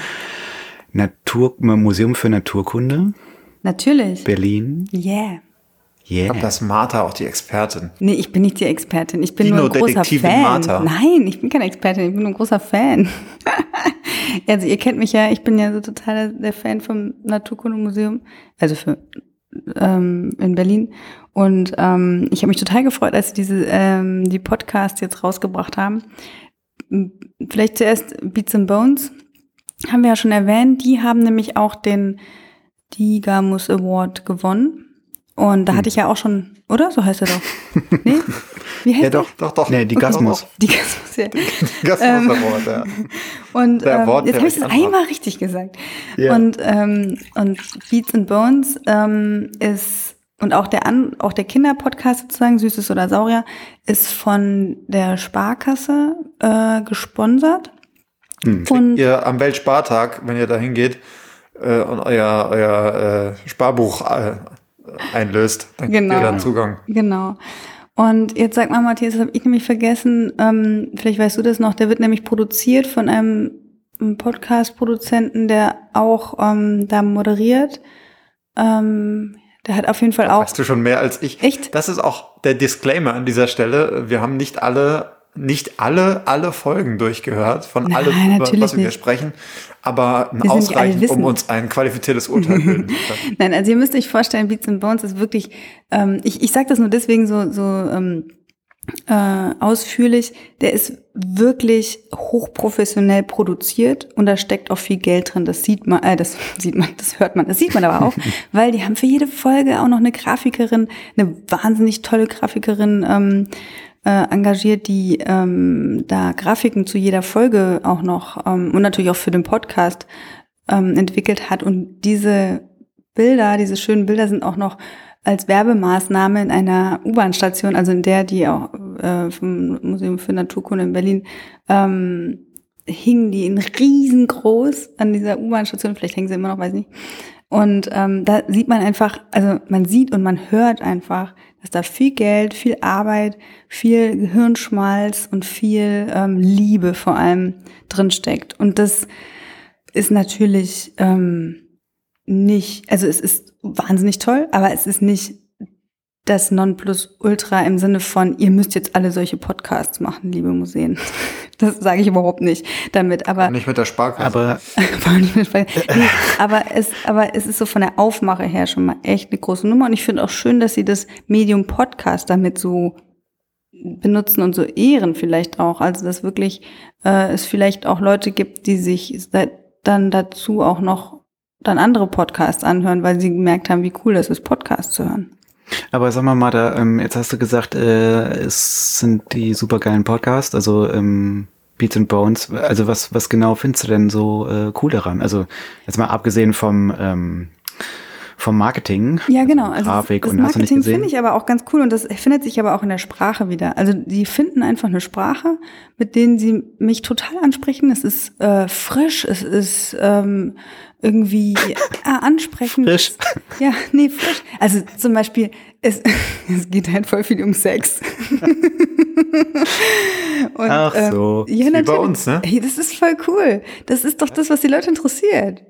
Natur Museum für Naturkunde. Natürlich. Berlin. Yeah. Yeah. Ich glaube, das ist Martha auch die Expertin. Nee, ich bin nicht die Expertin. Ich bin Dino nur ein großer Fan. Martha. Nein, ich bin keine Expertin. Ich bin nur ein großer Fan. *laughs* also ihr kennt mich ja. Ich bin ja so total der Fan vom Naturkundemuseum. Also für ähm, in Berlin. Und ähm, ich habe mich total gefreut, als sie diese ähm, die Podcast jetzt rausgebracht haben. Vielleicht zuerst Beats and Bones haben wir ja schon erwähnt. Die haben nämlich auch den Digamus Award gewonnen. Und da hm. hatte ich ja auch schon, oder? So heißt er doch. *laughs* Nee? Wie heißt ja, doch, doch, doch. Nee, die Gasmus. Die Gasmus, ja. Die Gasmus ähm, Award, ja. *laughs* Und ähm, Wort, jetzt habe ich das einmal richtig gesagt. Ja. Und, ähm, und Beats and Bones ähm, ist, und auch der, An auch der Kinderpodcast sozusagen, Süßes oder Saurier, ist von der Sparkasse äh, gesponsert. Hm. Und ihr am Weltspartag, wenn ihr da hingeht äh, und euer, euer äh, Sparbuch äh, einlöst, dann genau. gibt ihr da Zugang. Genau. Und jetzt sag mal, Matthias, das habe ich nämlich vergessen, ähm, vielleicht weißt du das noch, der wird nämlich produziert von einem Podcast-Produzenten, der auch ähm, da moderiert. Ähm, der hat auf jeden Fall auch. Weißt du schon mehr als ich? Echt? Das ist auch der Disclaimer an dieser Stelle. Wir haben nicht alle nicht alle, alle Folgen durchgehört von Nein, allem, über was wir hier sprechen, aber ausreichend, um uns ein qualifiziertes Urteil bilden zu *laughs* Nein, also ihr müsst euch vorstellen, Beats and Bones ist wirklich, ähm, ich, ich sage das nur deswegen so, so ähm, äh, ausführlich, der ist wirklich hochprofessionell produziert und da steckt auch viel Geld drin. Das sieht man, äh, das *laughs* sieht man, das hört man, das sieht man aber auch, *laughs* weil die haben für jede Folge auch noch eine Grafikerin, eine wahnsinnig tolle Grafikerin ähm, äh, engagiert, die ähm, da Grafiken zu jeder Folge auch noch ähm, und natürlich auch für den Podcast ähm, entwickelt hat. Und diese Bilder, diese schönen Bilder sind auch noch als Werbemaßnahme in einer U-Bahn-Station, also in der die auch äh, vom Museum für Naturkunde in Berlin ähm, hingen die in riesengroß an dieser U-Bahn-Station, vielleicht hängen sie immer noch, weiß nicht. Und ähm, da sieht man einfach, also man sieht und man hört einfach, dass da viel Geld, viel Arbeit, viel Gehirnschmalz und viel ähm, Liebe vor allem drinsteckt. Und das ist natürlich ähm, nicht, also es ist wahnsinnig toll, aber es ist nicht das Nonplusultra im Sinne von, ihr müsst jetzt alle solche Podcasts machen, liebe Museen. *laughs* Das sage ich überhaupt nicht damit, aber nicht mit der Sparkasse. Aber, *laughs* nee, aber es, aber es ist so von der Aufmache her schon mal echt eine große Nummer und ich finde auch schön, dass sie das Medium Podcast damit so benutzen und so ehren vielleicht auch. Also dass wirklich äh, es vielleicht auch Leute gibt, die sich dann dazu auch noch dann andere Podcasts anhören, weil sie gemerkt haben, wie cool das ist, Podcasts zu hören. Aber sag mal, Martha, ähm, jetzt hast du gesagt, äh, es sind die supergeilen Podcasts, also ähm, Beats and Bones. Also was, was genau findest du denn so äh, cool daran? Also jetzt mal abgesehen vom ähm, vom Marketing. Ja, genau. Also Grafik das, und das hast du nicht Marketing gesehen? finde ich aber auch ganz cool und das findet sich aber auch in der Sprache wieder. Also die finden einfach eine Sprache, mit denen sie mich total ansprechen. Es ist äh, frisch, es ist ähm, irgendwie äh, *laughs* ansprechend. Frisch. *laughs* Ja, nee, frisch. Also zum Beispiel, es, *laughs* es geht halt voll viel um Sex. und, Ach so. Ähm, ja, Wie bei uns, ne? Hey, das ist voll cool. Das ist doch das, was die Leute interessiert.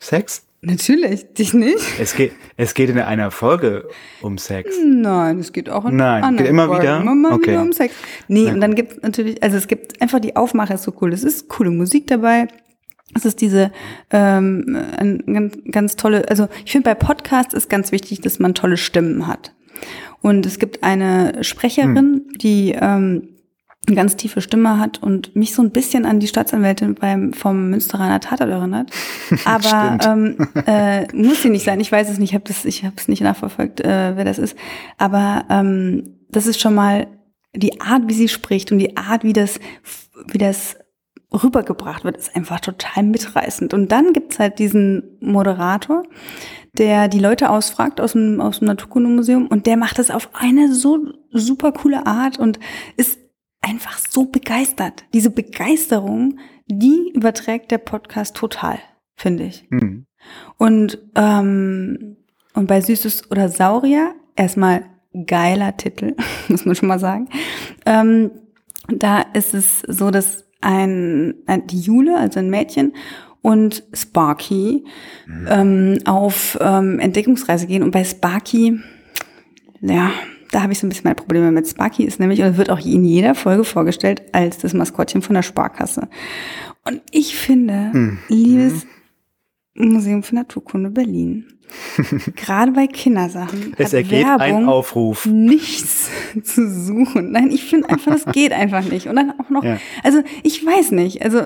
Sex? Natürlich, dich nicht? Es geht, es geht in einer Folge um Sex. Nein, es geht auch in Nein, anderen geht immer Folgen wieder? Immer Okay. wieder um Sex. Nee, Na und dann gibt es natürlich, also es gibt einfach die Aufmache ist so cool. Es ist coole Musik dabei. Es ist diese ähm, ein, ganz, ganz tolle, also ich finde bei Podcasts ist ganz wichtig, dass man tolle Stimmen hat. Und es gibt eine Sprecherin, die ähm, eine ganz tiefe Stimme hat und mich so ein bisschen an die Staatsanwältin beim vom Münsteraner Tatort erinnert. *laughs* Aber ähm, äh, muss sie nicht sein. Ich weiß es nicht, ich habe das, ich habe es nicht nachverfolgt, äh, wer das ist. Aber ähm, das ist schon mal die Art, wie sie spricht und die Art, wie das, wie das rübergebracht wird, ist einfach total mitreißend. Und dann gibt's halt diesen Moderator, der die Leute ausfragt aus dem, aus dem Naturkundemuseum und der macht das auf eine so super coole Art und ist einfach so begeistert. Diese Begeisterung, die überträgt der Podcast total, finde ich. Hm. Und, ähm, und bei Süßes oder Saurier, erstmal geiler Titel, *laughs* muss man schon mal sagen. Ähm, da ist es so, dass ein, ein die Jule, also ein Mädchen, und Sparky ähm, auf ähm, Entdeckungsreise gehen. Und bei Sparky, ja, da habe ich so ein bisschen meine Probleme mit. Sparky ist nämlich, oder wird auch in jeder Folge vorgestellt, als das Maskottchen von der Sparkasse. Und ich finde, liebes Museum für Naturkunde Berlin, *laughs* gerade bei Kindersachen, Es ergeht ein Aufruf. nichts *laughs* zu suchen. Nein, ich finde einfach, das geht einfach nicht. Und dann auch noch, Ja. also ich weiß nicht, also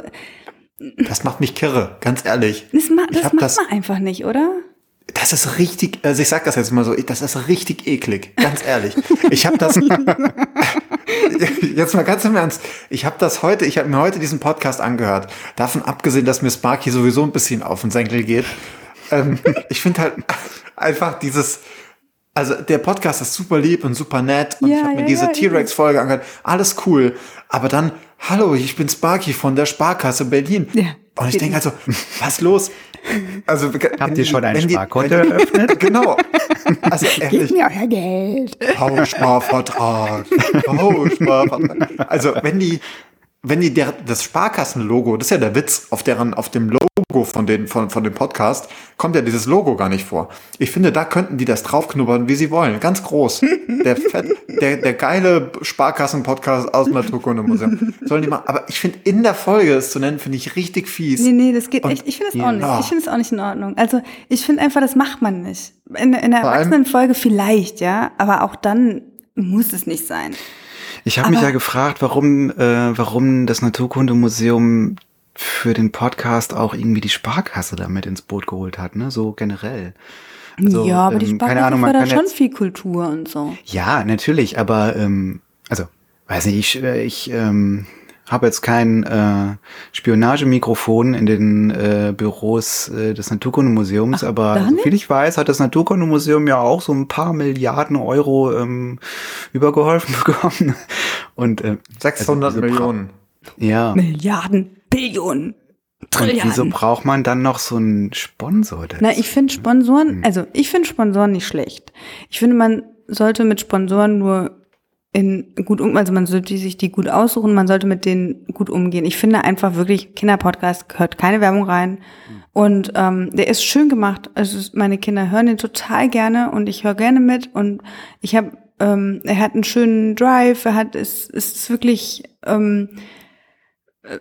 Das macht mich kirre, ganz ehrlich. das, ma das macht das- man einfach nicht, oder? Das ist richtig, also ich sag das jetzt mal so, das ist richtig eklig, ganz ehrlich. Ich habe das *laughs* jetzt mal ganz im Ernst. Ich habe das heute, ich habe mir heute diesen Podcast angehört. Davon abgesehen, dass mir Sparky sowieso ein bisschen auf den Senkel geht. Ähm, *laughs* ich finde halt einfach dieses also der Podcast ist super lieb und super nett und Ja, ich habe mir ja, diese ja, T-Rex-Folge angehört. Alles cool. Aber dann, hallo, ich bin Sparky von der Sparkasse Berlin. Und ich denke also, was los? Also, Habt ihr schon ein Sparkonto eröffnet? *laughs* Genau. Also ehrlich, mir euer Geld. Bausparvertrag. Bausparvertrag. Also wenn die, wenn die der, das Sparkassenlogo, das ist ja der Witz, auf deren, auf dem Logo von den, von, von dem Podcast, kommt ja dieses Logo gar nicht vor. Ich finde, da könnten die das draufknubbern, wie sie wollen. Ganz groß. Der, fett, der, der geile Sparkassen-Podcast aus dem Naturkundemuseum. Sollen die mal, aber ich finde, in der Folge es zu nennen, finde ich richtig fies. Nee, nee, das geht Und- echt. Ich finde es auch nicht. Ich finde es auch nicht in Ordnung. Also ich finde einfach, das macht man nicht. In, in der Erwachsenenfolge vielleicht, ja, aber auch dann muss es nicht sein. Ich habe mich ja gefragt, warum, äh, warum das Naturkundemuseum für den Podcast auch irgendwie die Sparkasse damit ins Boot geholt hat, ne? So generell. Also, ja, aber die ähm, Sparkasse keine Ahnung, man fördert schon jetzt- viel Kultur und so. Ja, natürlich, aber ähm, also weiß nicht, ich, äh, ich ähm, habe jetzt kein äh, Spionagemikrofon in den äh, Büros äh, des Naturkundemuseums, Ach, aber soviel ich weiß, hat das Naturkundemuseum ja auch so ein paar Milliarden Euro ähm, übergeholfen *laughs* bekommen. Und äh, 600 also Millionen. Ja. Milliarden, Billionen, Und Trilliarden. wieso braucht man dann noch so einen Sponsor? dazu? Na, ich finde Hm. Sponsoren, also ich finde Sponsoren nicht schlecht. Ich finde, man sollte mit Sponsoren nur in gut um, also man sollte sich die gut aussuchen, man sollte mit denen gut umgehen. Ich finde einfach wirklich, Kinderpodcast gehört keine Werbung rein. Und ähm, der ist schön gemacht. Also meine Kinder hören den total gerne und ich höre gerne mit. Und ich habe, ähm, er hat einen schönen Drive, er hat, es, es ist wirklich, ähm,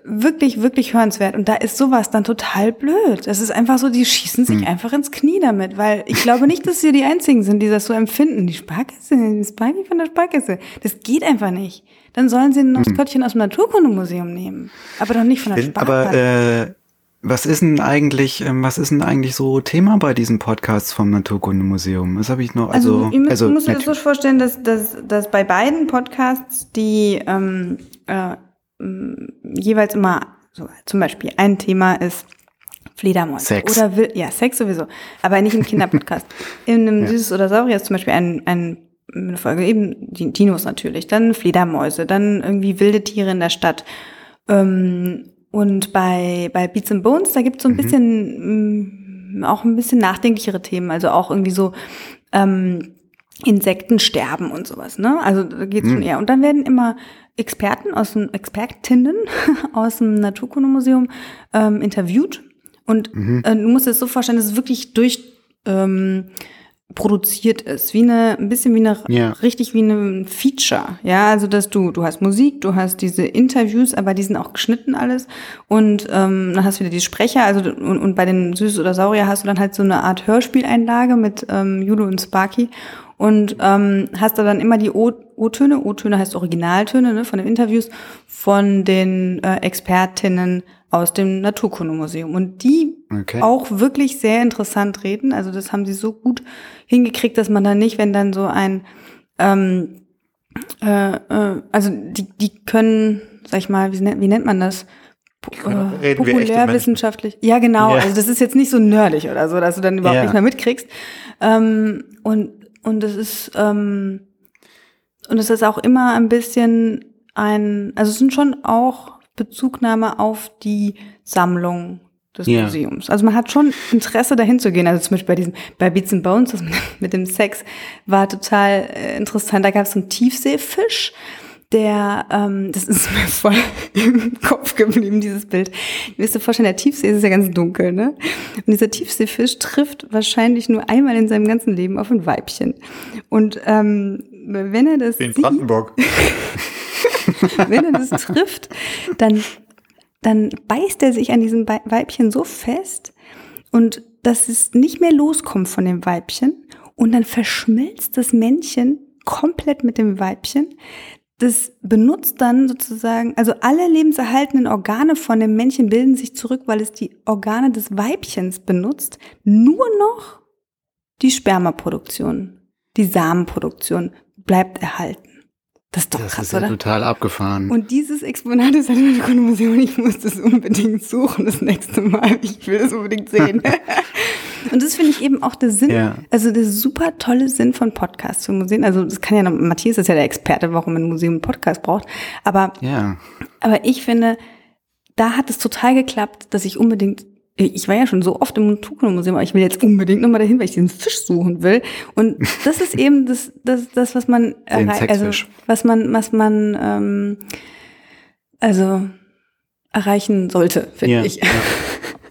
wirklich, wirklich hörenswert. Und da ist sowas dann total blöd. Das ist einfach so, die schießen sich einfach ins Knie damit, weil ich glaube nicht, dass sie die Einzigen sind, die das so empfinden. Die Sparkasse, die Sparky von der Sparkasse. Das geht einfach nicht. Dann sollen sie ein Maskottchen aus dem Naturkundemuseum nehmen. Aber doch nicht von der Bin- Sparkasse. aber äh, Was ist denn eigentlich, ähm, was ist denn eigentlich so Thema bei diesen Podcasts vom Naturkundemuseum? Das habe ich noch, also, also, also musst du dir so vorstellen, dass, dass, dass bei beiden Podcasts die ähm, äh, jeweils immer so, zum Beispiel ein Thema ist Fledermaus. Sex. Oder will, ja, Sex sowieso. Aber nicht im Kinderpodcast. *laughs* in einem ja. Süßes oder Saurier ist zum Beispiel ein, ein eine Folge, eben die Dinos natürlich, dann Fledermäuse, dann irgendwie wilde Tiere in der Stadt. Ähm, und bei, bei Beats and Bones, da gibt es so ein mhm. bisschen, mh, mm, auch ein bisschen nachdenklichere Themen, also auch irgendwie so ähm, Insektensterben und sowas, ne? Also da geht's mhm. schon eher. Und dann werden immer Experten aus dem, Expertinnen *laughs* aus dem Naturkundemuseum ähm, interviewt. Und mhm. äh, du musst dir das so vorstellen, das ist wirklich durch ähm, produziert ist, wie eine, ein bisschen wie eine, ja. richtig wie ein Feature, ja, also dass du, du hast Musik, du hast diese Interviews, aber die sind auch geschnitten alles und ähm, dann hast du wieder die Sprecher, also und, und bei den Süß oder Saurier hast du dann halt so eine Art Hörspieleinlage mit ähm, Judo und Sparky und ähm, hast da dann immer die O-Töne, O-Töne heißt Originaltöne ne, von den Interviews von den äh, Expertinnen aus dem Naturkundemuseum und die okay. auch wirklich sehr interessant reden. Also das haben sie so gut hingekriegt, dass man dann nicht, wenn dann so ein ähm, äh, äh, also die, die können, sag ich mal, wie, wie nennt man das? Äh, populärwissenschaftlich. Ja, genau. Ja. Also das ist jetzt nicht so nerdig oder so, dass du dann überhaupt ja. nicht mehr mitkriegst. Ähm, und und es ist, ähm, und es ist auch immer ein bisschen ein, also es sind schon auch Bezugnahme auf die Sammlung des yeah. Museums. Also man hat schon Interesse dahin zu gehen. Also zum Beispiel bei diesem, bei Beats and Bones, das mit, *laughs* mit dem Sex war total äh, interessant. Da gab es einen Tiefseefisch, der, ähm, das ist mir voll *laughs* im Kopf geblieben, dieses Bild. Du wirst dir vorstellen, der Tiefsee ist ja ganz dunkel, ne? Und dieser Tiefseefisch trifft wahrscheinlich nur einmal in seinem ganzen Leben auf ein Weibchen. Und ähm, wenn er das in Brandenburg. *laughs* wenn er das trifft, dann, dann beißt er sich an diesem Weibchen so fest und dass es nicht mehr loskommt von dem Weibchen und dann verschmilzt das Männchen komplett mit dem Weibchen das benutzt dann sozusagen, also alle lebenserhaltenden Organe von dem Männchen bilden sich zurück, weil es die Organe des Weibchens benutzt. Nur noch die Spermaproduktion, die Samenproduktion bleibt erhalten. Das ist doch das krass, ist ja oder? total abgefahren. Und dieses Exponat ist halt im Kundemuseum. Ich muss das unbedingt suchen das nächste Mal. Ich will das unbedingt sehen. *laughs* Und das finde ich eben auch der Sinn, ja. also der super tolle Sinn von Podcasts für Museen. Also das kann ja noch, Matthias ist ja der Experte, warum ein Museum einen Podcast braucht. Aber, ja. aber ich finde, da hat es total geklappt, dass ich unbedingt ich war ja schon so oft im Tuchno-Museum, aber ich will jetzt unbedingt nochmal dahin, weil ich diesen Fisch suchen will. Und *laughs* das ist eben das, das, das was man also was man, was man ähm, also erreichen sollte, finde ja, ich. Ja. *laughs*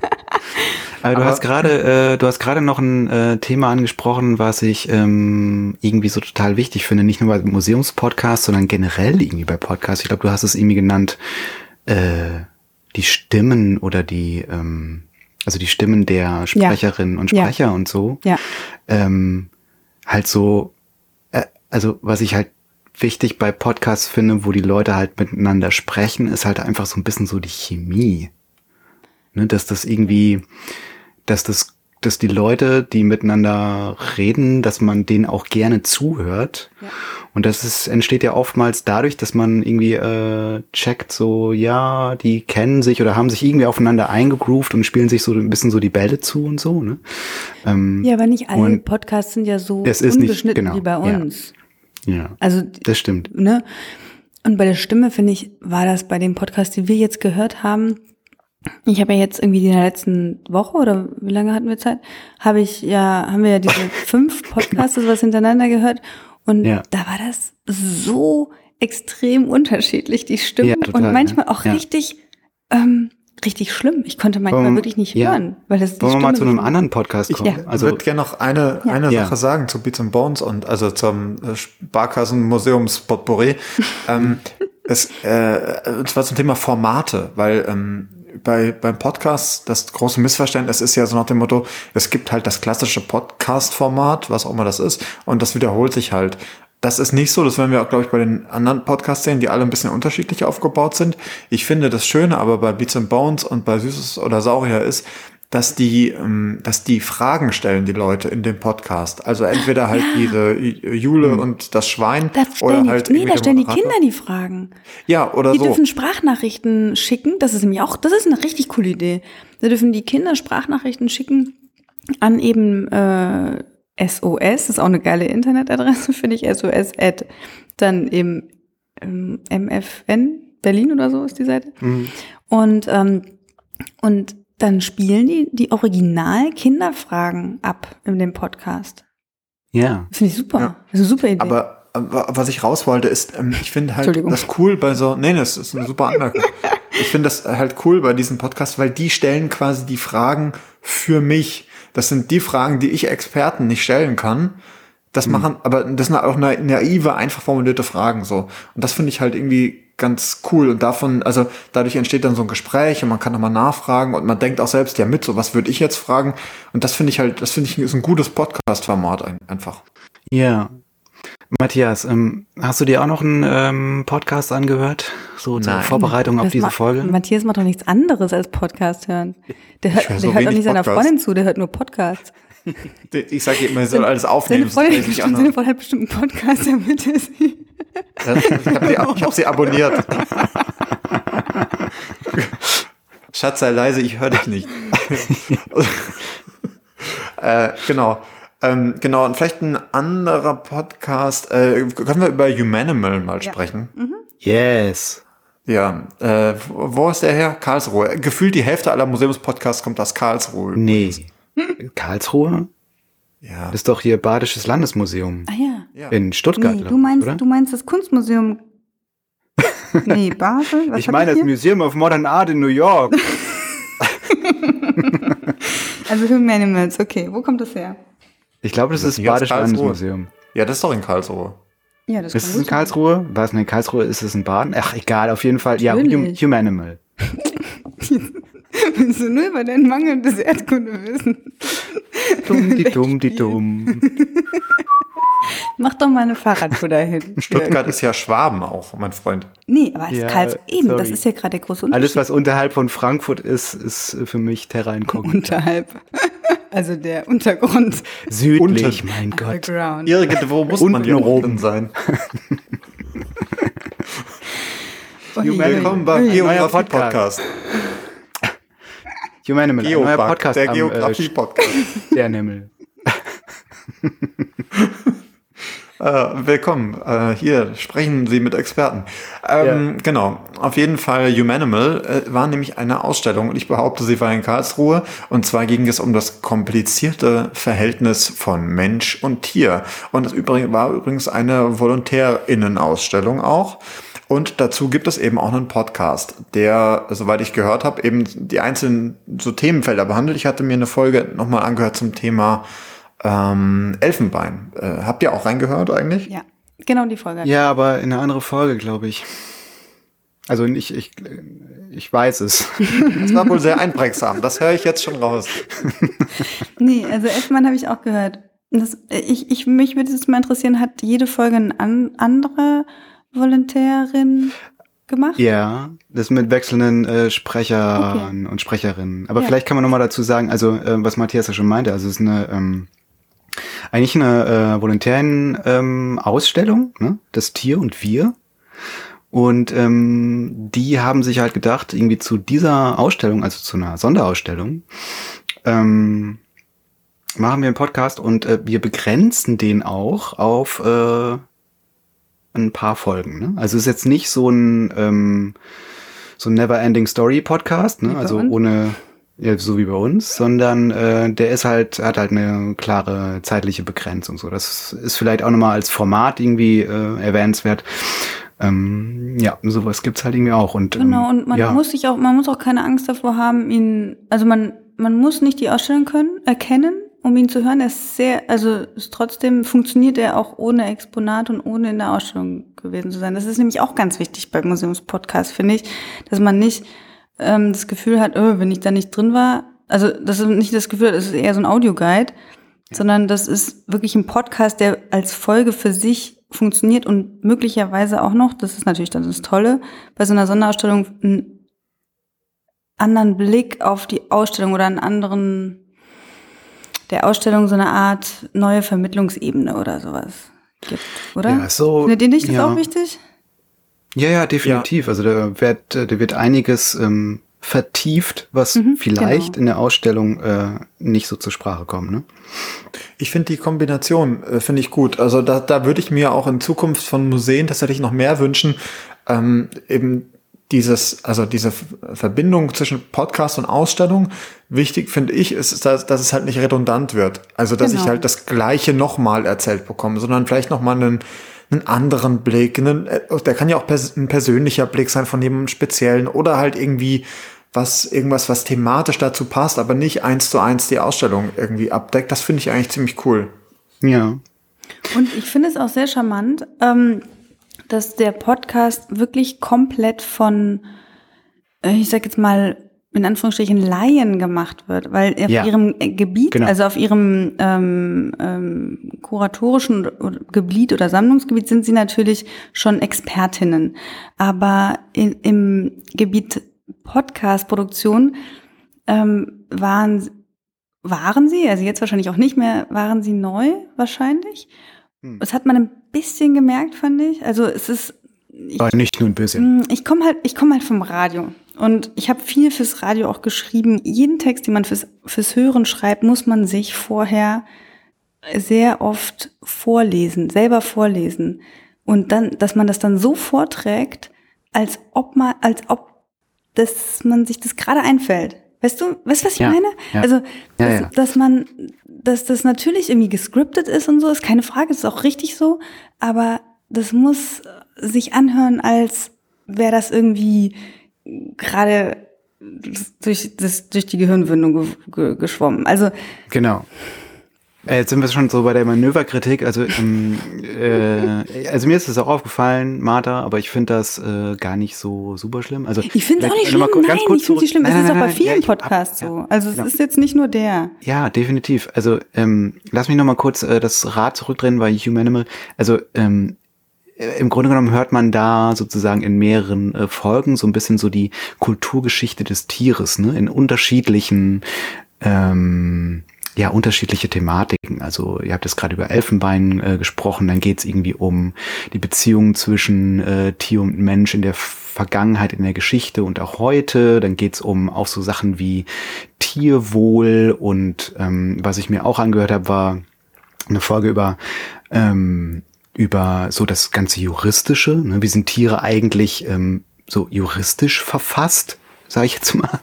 Aber du hast gerade, äh, du hast gerade noch ein äh, Thema angesprochen, was ich ähm, irgendwie so total wichtig finde, nicht nur bei Museumspodcasts, sondern generell irgendwie bei Podcasts. Ich glaube, du hast es irgendwie genannt, äh, die Stimmen oder die, ähm, also die Stimmen der Sprecherinnen ja. und Sprecher ja. und so. Ja. Ähm, halt so, äh, also was ich halt wichtig bei Podcasts finde, wo die Leute halt miteinander sprechen, ist halt einfach so ein bisschen so die Chemie. Ne, dass das irgendwie, dass das, dass die Leute, die miteinander reden, dass man denen auch gerne zuhört. Ja. Und das ist, entsteht ja oftmals dadurch, dass man irgendwie äh, checkt, so, ja, die kennen sich oder haben sich irgendwie aufeinander eingegroovt und spielen sich so ein bisschen so die Bälle zu und so. Ne? Ähm, ja, aber nicht alle Podcasts sind ja so es ist unbeschnitten nicht, genau, wie bei uns. Ja, ja also das stimmt. Ne? Und bei der Stimme, finde ich, war das bei dem Podcast, die wir jetzt gehört haben, ich habe ja jetzt irgendwie in der letzten Woche oder wie lange hatten wir Zeit, habe ich ja, haben wir ja diese *laughs* fünf Podcasts was hintereinander gehört und ja. da war das so extrem unterschiedlich, die Stimmen ja, total, und manchmal auch ja. richtig, ähm, richtig schlimm. Ich konnte manchmal um, wirklich nicht hören, weil das die Wollen wir mal zu einem anderen Podcast kommen? Ich also, würde gerne noch eine, eine Sache sagen zu Beats and Bones und also zum äh, Sparkassenmuseums Potpourri. *laughs* ähm, es, äh, und zwar zum Thema Formate, weil ähm, bei, beim Podcast, das große Missverständnis ist ja so nach dem Motto, es gibt halt das klassische Podcast-Format, was auch immer das ist, und das wiederholt sich halt. das ist nicht so, das werden wir auch, glaube ich, bei den anderen Podcasts sehen, die alle ein bisschen unterschiedlich aufgebaut sind. Ich finde das Schöne aber bei Beats and Bones und bei Süßes oder Saurier ist, dass die, ähm, dass die Fragen stellen, die Leute in dem Podcast. Also entweder halt ja. diese Jule hm. und das Schwein oder halt. Nee, da stellen die Kinder die Fragen. Ja, oder die so. Die dürfen Sprachnachrichten schicken. Das ist nämlich auch, das ist eine richtig coole Idee. Da dürfen die Kinder Sprachnachrichten schicken an eben äh, SOS, das ist auch eine geile Internetadresse, *laughs* finde ich, SOS at dann eben ähm, MFN Berlin oder so ist die Seite. Mhm. Und, ähm, und dann spielen die die Original-Kinderfragen ab in dem Podcast. Ja. Finde ich super. Ja. Das ist eine super Idee. Aber was ich raus wollte, ist, ähm, ich finde halt das cool bei so, nee, das ist eine super Anmerkung. *laughs* ich finde das halt cool bei diesem Podcast, weil die stellen quasi die Fragen für mich. Das sind die Fragen, die ich Experten nicht stellen kann. Das mhm. machen, aber das sind auch naive, einfach formulierte Fragen so. Und das finde ich halt irgendwie ganz cool. Und davon, also dadurch entsteht dann so ein Gespräch und man kann nochmal nachfragen und man denkt auch selbst ja mit, so was würde ich jetzt fragen. Und das finde ich halt, das finde ich ist ein gutes Podcast-Format einfach. Ja, Matthias, ähm, hast du dir auch noch einen ähm, Podcast angehört? So zur Nein. Vorbereitung das auf diese Folge? Matthias macht doch nichts anderes als Podcast hören. Der hört, so der hört auch nicht seiner Freundin zu, der hört nur Podcasts. *laughs* Ich sage immer, er soll alles aufnehmen. *laughs* Seine Freundin, nicht seine Freundin hat bestimmt einen Podcast, damit er sie... Ich habe sie, hab sie *laughs* abonniert. Schatz, sei leise, ich höre dich nicht. *laughs* äh, genau. Ähm, genau, und vielleicht ein anderer Podcast. Äh, können wir über Humanimal mal sprechen? Ja. Mhm. Yes. Ja, äh, wo ist der her? Karlsruhe. Gefühlt die Hälfte aller Museumspodcasts kommt aus Karlsruhe. Nee. Karlsruhe? Ja. Das ist doch hier Badisches Landesmuseum. Ah ja. In Stuttgart. Nee, du meinst, oder? du meinst das Kunstmuseum. *laughs* nee, Basel? Was ich meine das Museum of Modern Art in New York. *laughs* *laughs* also Humanimals, okay. Wo kommt das her? Ich glaube, das, das ist Badisches Landesmuseum. Ja, das ist doch in Karlsruhe. Ja, das ist es in Karlsruhe? War es in Karlsruhe? Ist es in Baden? Ach, egal, auf jeden Fall. Natürlich. Ja, Humanimal. *laughs* Willst du nur über dein mangelndes Erdkundewissen? Dumm, die dumm, die dumm. *laughs* Mach doch mal eine Fahrradtour dahin. *laughs* Stuttgart ist ja Schwaben auch, mein Freund. Nee, aber es ja, ist Karls eben, sorry. das ist ja gerade der große Unterschied. Alles, was unterhalb von Frankfurt ist, ist für mich Terra Incognita. Unterhalb. Also der Untergrund. Südlich, Unter mein Gott. Irgendwo muss man hier oben sein. Willkommen beim Geografie-Podcast. Humanimal, neuer Podcast. Der Geografie-Podcast. Äh, *laughs* der Nimmel. *laughs* Äh, willkommen. Äh, hier sprechen Sie mit Experten. Ähm, ja. Genau. Auf jeden Fall Humanimal äh, war nämlich eine Ausstellung und ich behaupte, sie war in Karlsruhe. Und zwar ging es um das komplizierte Verhältnis von Mensch und Tier. Und es war übrigens eine Volontärinnenausstellung auch. Und dazu gibt es eben auch einen Podcast, der, soweit ich gehört habe, eben die einzelnen so Themenfelder behandelt. Ich hatte mir eine Folge nochmal angehört zum Thema ähm, Elfenbein. Äh, habt ihr auch reingehört eigentlich? Ja, genau die Folge. Ja, aber in eine andere Folge, glaube ich. Also ich, ich, ich weiß es. Das war wohl sehr einprägsam. Das höre ich jetzt schon raus. *laughs* nee, also Elfenbein habe ich auch gehört. Das, ich, ich, mich würde es mal interessieren, hat jede Folge eine an, andere Volontärin gemacht? Ja, das mit wechselnden äh, Sprechern okay. und Sprecherinnen. Aber ja. vielleicht kann man nochmal dazu sagen, also äh, was Matthias ja schon meinte, also es ist eine ähm, eigentlich eine äh, volontären ähm, Ausstellung, ne? das Tier und wir. Und ähm, die haben sich halt gedacht, irgendwie zu dieser Ausstellung, also zu einer Sonderausstellung, ähm, machen wir einen Podcast und äh, wir begrenzen den auch auf äh, ein paar Folgen. Ne? Also es ist jetzt nicht so ein ähm, so ein Never-Ending Story Podcast, ne? also ohne ja, so wie bei uns, sondern äh, der ist halt, hat halt eine klare zeitliche Begrenzung. So, das ist vielleicht auch nochmal als Format irgendwie äh, erwähnenswert. Ähm, ja, sowas gibt's halt irgendwie auch. Und, genau, ähm, und man ja. muss sich auch, man muss auch keine Angst davor haben, ihn, also man, man muss nicht die Ausstellung können, erkennen, um ihn zu hören. Er ist sehr, also ist trotzdem funktioniert er auch ohne Exponat und ohne in der Ausstellung gewesen zu sein. Das ist nämlich auch ganz wichtig beim Museumspodcast, finde ich, dass man nicht ähm, das Gefühl hat, oh, wenn ich da nicht drin war, also das ist nicht das Gefühl, das ist eher so ein Audioguide, sondern das ist wirklich ein Podcast, der als Folge für sich funktioniert und möglicherweise auch noch, das ist natürlich dann das Tolle, bei so einer Sonderausstellung einen anderen Blick auf die Ausstellung oder einen anderen, der Ausstellung so eine Art neue Vermittlungsebene oder sowas gibt, oder? Ja, so. Findet ihr nicht das ja. auch wichtig? Ja, ja, definitiv. Ja. Also da wird, da wird einiges ähm, vertieft, was mhm, vielleicht genau. in der Ausstellung äh, nicht so zur Sprache kommt. Ne? Ich finde die Kombination äh, finde ich gut. Also da, da würde ich mir auch in Zukunft von Museen tatsächlich noch mehr wünschen. Ähm, eben dieses, also diese Verbindung zwischen Podcast und Ausstellung. Wichtig finde ich, ist, dass, dass es halt nicht redundant wird. Also dass genau. ich halt das Gleiche nochmal erzählt bekomme, sondern vielleicht nochmal einen einen anderen Blick, einen, äh, der kann ja auch pers ein persönlicher Blick sein von dem Speziellen oder halt irgendwie was, irgendwas, was thematisch dazu passt, aber nicht eins zu eins die Ausstellung irgendwie abdeckt. Das finde ich eigentlich ziemlich cool. Ja. Und ich finde es auch sehr charmant, ähm, dass der Podcast wirklich komplett von, äh, ich sag jetzt mal, in Anführungsstrichen Laien gemacht wird, weil auf ja. ihrem äh, Gebiet, genau. also auf ihrem ähm, ähm, kuratorischen Gebiet oder Sammlungsgebiet sind sie natürlich schon Expertinnen. Aber in, im Gebiet Podcast-Produktion ähm, waren, waren sie, also jetzt wahrscheinlich auch nicht mehr, waren sie neu wahrscheinlich. Hm. Das hat man ein bisschen gemerkt, fand ich. Also es ist ich, Aber nicht nur ein bisschen. Hm, ich komme halt, ich komme halt vom Radio. Und ich habe viel fürs Radio auch geschrieben. Jeden Text, den man fürs, fürs Hören schreibt, muss man sich vorher sehr oft vorlesen, selber vorlesen. Und dann, dass man das dann so vorträgt, als ob man, als ob dass man sich das gerade einfällt. Weißt du, weißt du, was ich ja, meine? Ja. Also, dass, ja, dass, man, dass das natürlich irgendwie gescriptet ist und so, ist keine Frage, ist auch richtig so, aber das muss sich anhören, als wäre das irgendwie gerade durch, das, durch die Gehirnwindung ge, ge, geschwommen. Also genau. Äh, jetzt sind wir schon so bei der Manöverkritik. Also, ähm, äh, also mir ist es auch aufgefallen, Martha, aber ich finde das äh, gar nicht so super schlimm. Also ich finde es auch nicht schlimm. Nein, ich finde es nicht schlimm. Nein, nein, das ist auch bei vielen ja, Podcasts hab, so. Also ja, es genau. ist jetzt nicht nur der. Ja, definitiv. Also ähm, lass mich noch mal kurz äh, das Rad zurückdrehen bei Humanimal. Also ähm, äh, im Grunde genommen hört man da sozusagen in mehreren äh, Folgen so ein bisschen so die Kulturgeschichte des Tieres, ne, in unterschiedlichen ähm, ja unterschiedliche Thematiken. Also ihr habt jetzt gerade über Elfenbein äh, gesprochen, dann geht es irgendwie um die Beziehung zwischen äh, Tier und Mensch in der Vergangenheit, in der Geschichte und auch heute. Dann geht es um auch so Sachen wie Tierwohl und ähm, was ich mir auch angehört habe, war eine Folge über ähm, über so das ganze juristische. Ne? Wie sind Tiere eigentlich ähm, so juristisch verfasst, sage ich jetzt mal.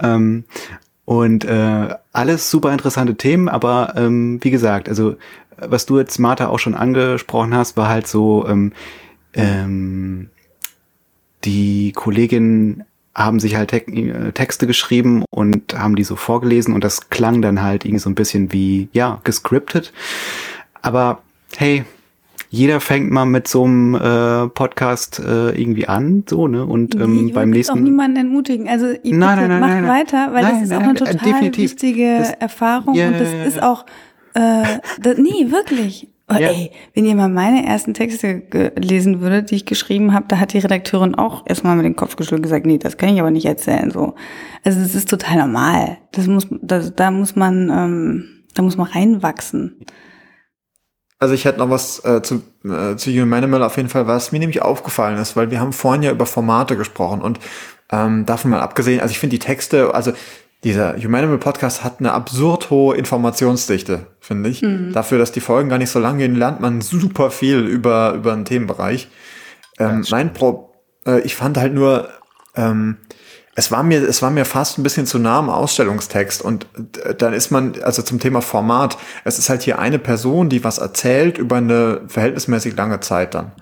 Ähm, und äh, alles super interessante Themen, aber ähm, wie gesagt, also was du jetzt, Martha, auch schon angesprochen hast, war halt so, ähm, ähm, die Kolleginnen haben sich halt äh, Texte geschrieben und haben die so vorgelesen und das klang dann halt irgendwie so ein bisschen wie, ja, gescriptet. Aber hey, jeder fängt mal mit so einem äh, Podcast äh, irgendwie an, so, ne? Und ähm, nee, beim nächsten. auch niemanden entmutigen. Also ich nein, nein, nein, macht nein, weiter, weil nein, das ist nein, auch eine total definitiv. wichtige das, Erfahrung yeah, und das yeah, ist auch äh, das, nee, wirklich. Oh, ja. Ey, wenn ihr mal meine ersten Texte lesen würdet, die ich geschrieben habe, da hat die Redakteurin auch erstmal mit dem Kopf geschüttelt und gesagt, nee, das kann ich aber nicht erzählen. So, also das ist total normal. Das muss, das, da muss man, ähm, da muss man reinwachsen. Also ich hätte noch was äh, zu, äh, zu Human Animal auf jeden Fall, was mir nämlich aufgefallen ist, weil wir haben vorhin ja über Formate gesprochen und ähm, davon mal abgesehen, also ich finde die Texte, also dieser Human Animal Podcast hat eine absurd hohe Informationsdichte, finde ich. Mhm. Dafür, dass die Folgen gar nicht so lang gehen, lernt man super viel über, über einen Themenbereich. Ähm, mein Pro, äh, ich fand halt nur, ähm, es war mir, es war mir fast ein bisschen zu nah am Ausstellungstext und dann ist man, also zum Thema Format, es ist halt hier eine Person, die was erzählt über eine verhältnismäßig lange Zeit dann.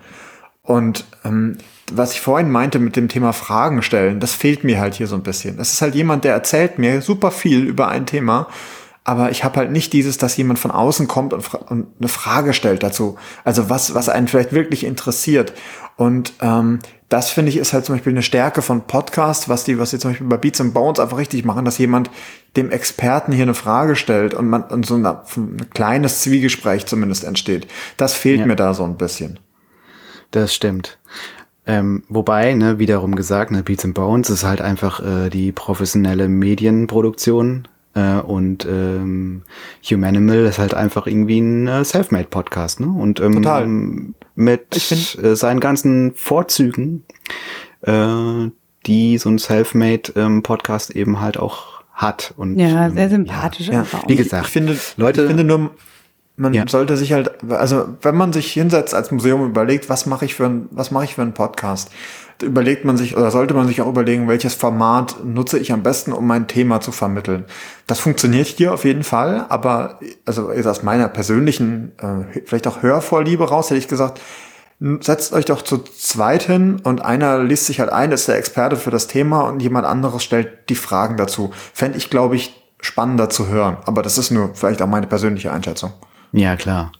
Und ähm, was ich vorhin meinte mit dem Thema Fragen stellen, das fehlt mir halt hier so ein bisschen. Es ist halt jemand, der erzählt mir super viel über ein Thema, aber ich habe halt nicht dieses, dass jemand von außen kommt und, und, eine Frage stellt dazu. Also was, was einen vielleicht wirklich interessiert. Und ähm, das finde ich ist halt zum Beispiel eine Stärke von Podcast, was die, was die zum Beispiel bei Beats and Bones einfach richtig machen, dass jemand dem Experten hier eine Frage stellt und man und so ein, ein kleines Zwiegespräch zumindest entsteht. Das fehlt ja. mir da so ein bisschen. Das stimmt. Ähm, wobei, ne, wiederum gesagt, ne, Beats and Bones ist halt einfach äh, die professionelle Medienproduktion äh, und ähm, Humanimal ist halt einfach irgendwie ein äh, Selfmade-Podcast, ne? Und ähm, Total. mit äh, seinen ganzen Vorzügen, äh, die so ein Selfmade-Podcast ähm, eben halt auch hat. Und, ja, sehr sympathisch. Ja, ja. Wie gesagt, ich finde, Leute, ich finde nur, man ja. sollte sich halt, also wenn man sich hinsetzt als Museum überlegt, was mache ich für ein, was mache ich für einen Podcast, überlegt man sich oder sollte man sich auch überlegen, welches Format nutze ich am besten, um mein Thema zu vermitteln. Das funktioniert hier auf jeden Fall, aber also aus meiner persönlichen, äh, vielleicht auch Hörvorliebe raus, hätte ich gesagt, setzt euch doch zu zweit hin und einer liest sich halt ein, ist der Experte für das Thema und jemand anderes stellt die Fragen dazu. Fände ich, glaube ich, spannender zu hören. Aber das ist nur vielleicht auch meine persönliche Einschätzung. Ja, klar.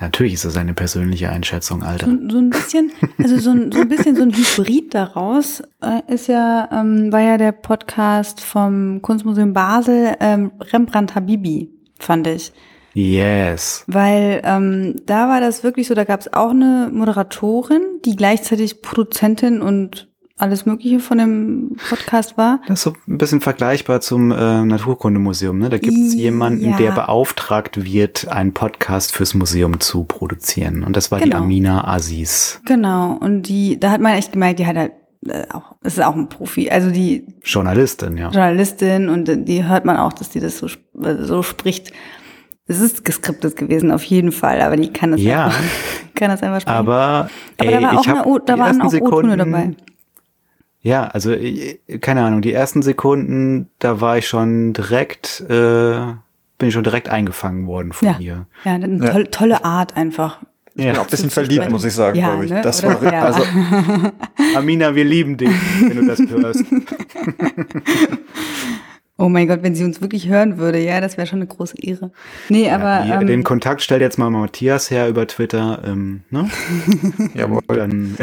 Natürlich ist das eine persönliche Einschätzung, Alter. So, so ein bisschen, also so ein, so ein bisschen so ein Hybrid daraus äh, ist ja, ähm, war ja der Podcast vom Kunstmuseum Basel, ähm, Rembrandt Habibi, fand ich. Yes. Weil ähm, da war das wirklich so, da gab es auch eine Moderatorin, die gleichzeitig Produzentin und alles Mögliche von dem Podcast war. Das ist so ein bisschen vergleichbar zum äh, Naturkundemuseum. Ne? Da gibt es jemanden, ja. der beauftragt wird, einen Podcast fürs Museum zu produzieren. Und das war genau. die Amina Aziz. Genau. Und die, da hat man echt gemerkt, die hat halt äh, auch, ist auch ein Profi. Also die Journalistin, ja. Journalistin und die hört man auch, dass die das so, so spricht. Es ist geskriptet gewesen, auf jeden Fall, aber die kann das ja, einfach, *laughs* kann das einfach sprechen. Aber, aber ey, da, war auch eine, da waren auch O-Töne dabei. Ja, also äh, keine Ahnung, die ersten Sekunden, da war ich schon direkt, äh, bin ich schon direkt eingefangen worden von ja. ihr. Ja, eine ja. Tolle, tolle Art einfach. Ich ja. bin auch ein bisschen verliebt, muss ich sagen, ja, glaube ich. Ne? Das war, ja. also, *laughs* Amina, wir lieben dich, wenn du das hörst. *laughs* Oh mein Gott, wenn sie uns wirklich hören würde, ja, das wäre schon eine große Ehre. Nee, ja, aber. Die, ähm, den Kontakt stellt jetzt mal Matthias her über Twitter, ähm, ne? *laughs* Jawohl. Dann,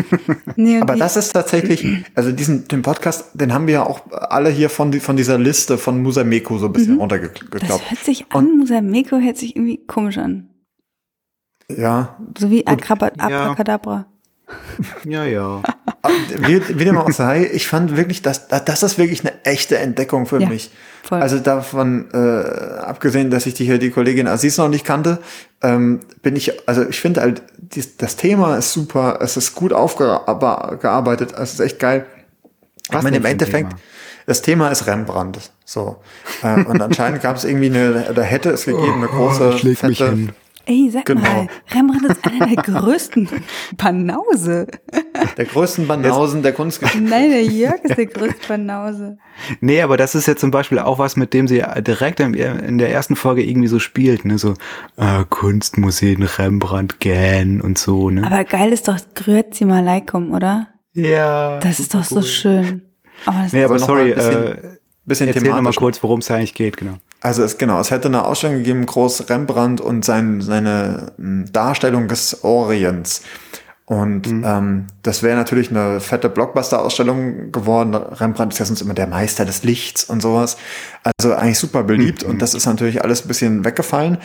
*laughs* nee, aber das ist tatsächlich, also diesen, den Podcast, den haben wir ja auch alle hier von, von dieser Liste von Musameko so ein bisschen mhm. runtergeklappt. Das hört sich an, Und, Musameko hört sich irgendwie komisch an. Ja. So wie Abracadabra. Ja, ja. wie, wie dem auch sei, ich fand wirklich, dass das ist wirklich eine echte Entdeckung für ja, mich. Voll. Also davon äh, abgesehen, dass ich die hier die Kollegin Aziz noch nicht kannte, ähm, bin ich, also ich finde halt, dies, das Thema ist super, es ist gut aufgearbeitet, es ist echt geil. Was ich meine, im Endeffekt, Thema? das Thema ist Rembrandt. So. Äh, und anscheinend gab es irgendwie eine, da hätte es gegeben, eine große, oh, fette, Ey, sag genau. mal, Rembrandt ist einer der größten Banause. Der größten Banausen der Kunstgeschichte. Nein, der Jörg ist der größte Banause. Nee, aber das ist ja zum Beispiel auch was, mit dem sie direkt in der ersten Folge irgendwie so spielt, ne, so äh, Kunstmuseen, Rembrandt, Gähn und so, ne. Aber geil ist doch Grüezi Malaikum, oder? Ja. Das ist doch cool. so schön. Aber nee, aber sorry, äh, bisschen erzähl noch mal kurz, worum es eigentlich geht, genau. Also es genau, es hätte eine Ausstellung gegeben, Groß Rembrandt und sein, seine hm, Darstellung des Orients. Und mhm. ähm, das wäre natürlich eine fette Blockbuster-Ausstellung geworden. Rembrandt ist ja sonst immer der Meister des Lichts und sowas. Also eigentlich super beliebt mhm. und das ist natürlich alles ein bisschen weggefallen.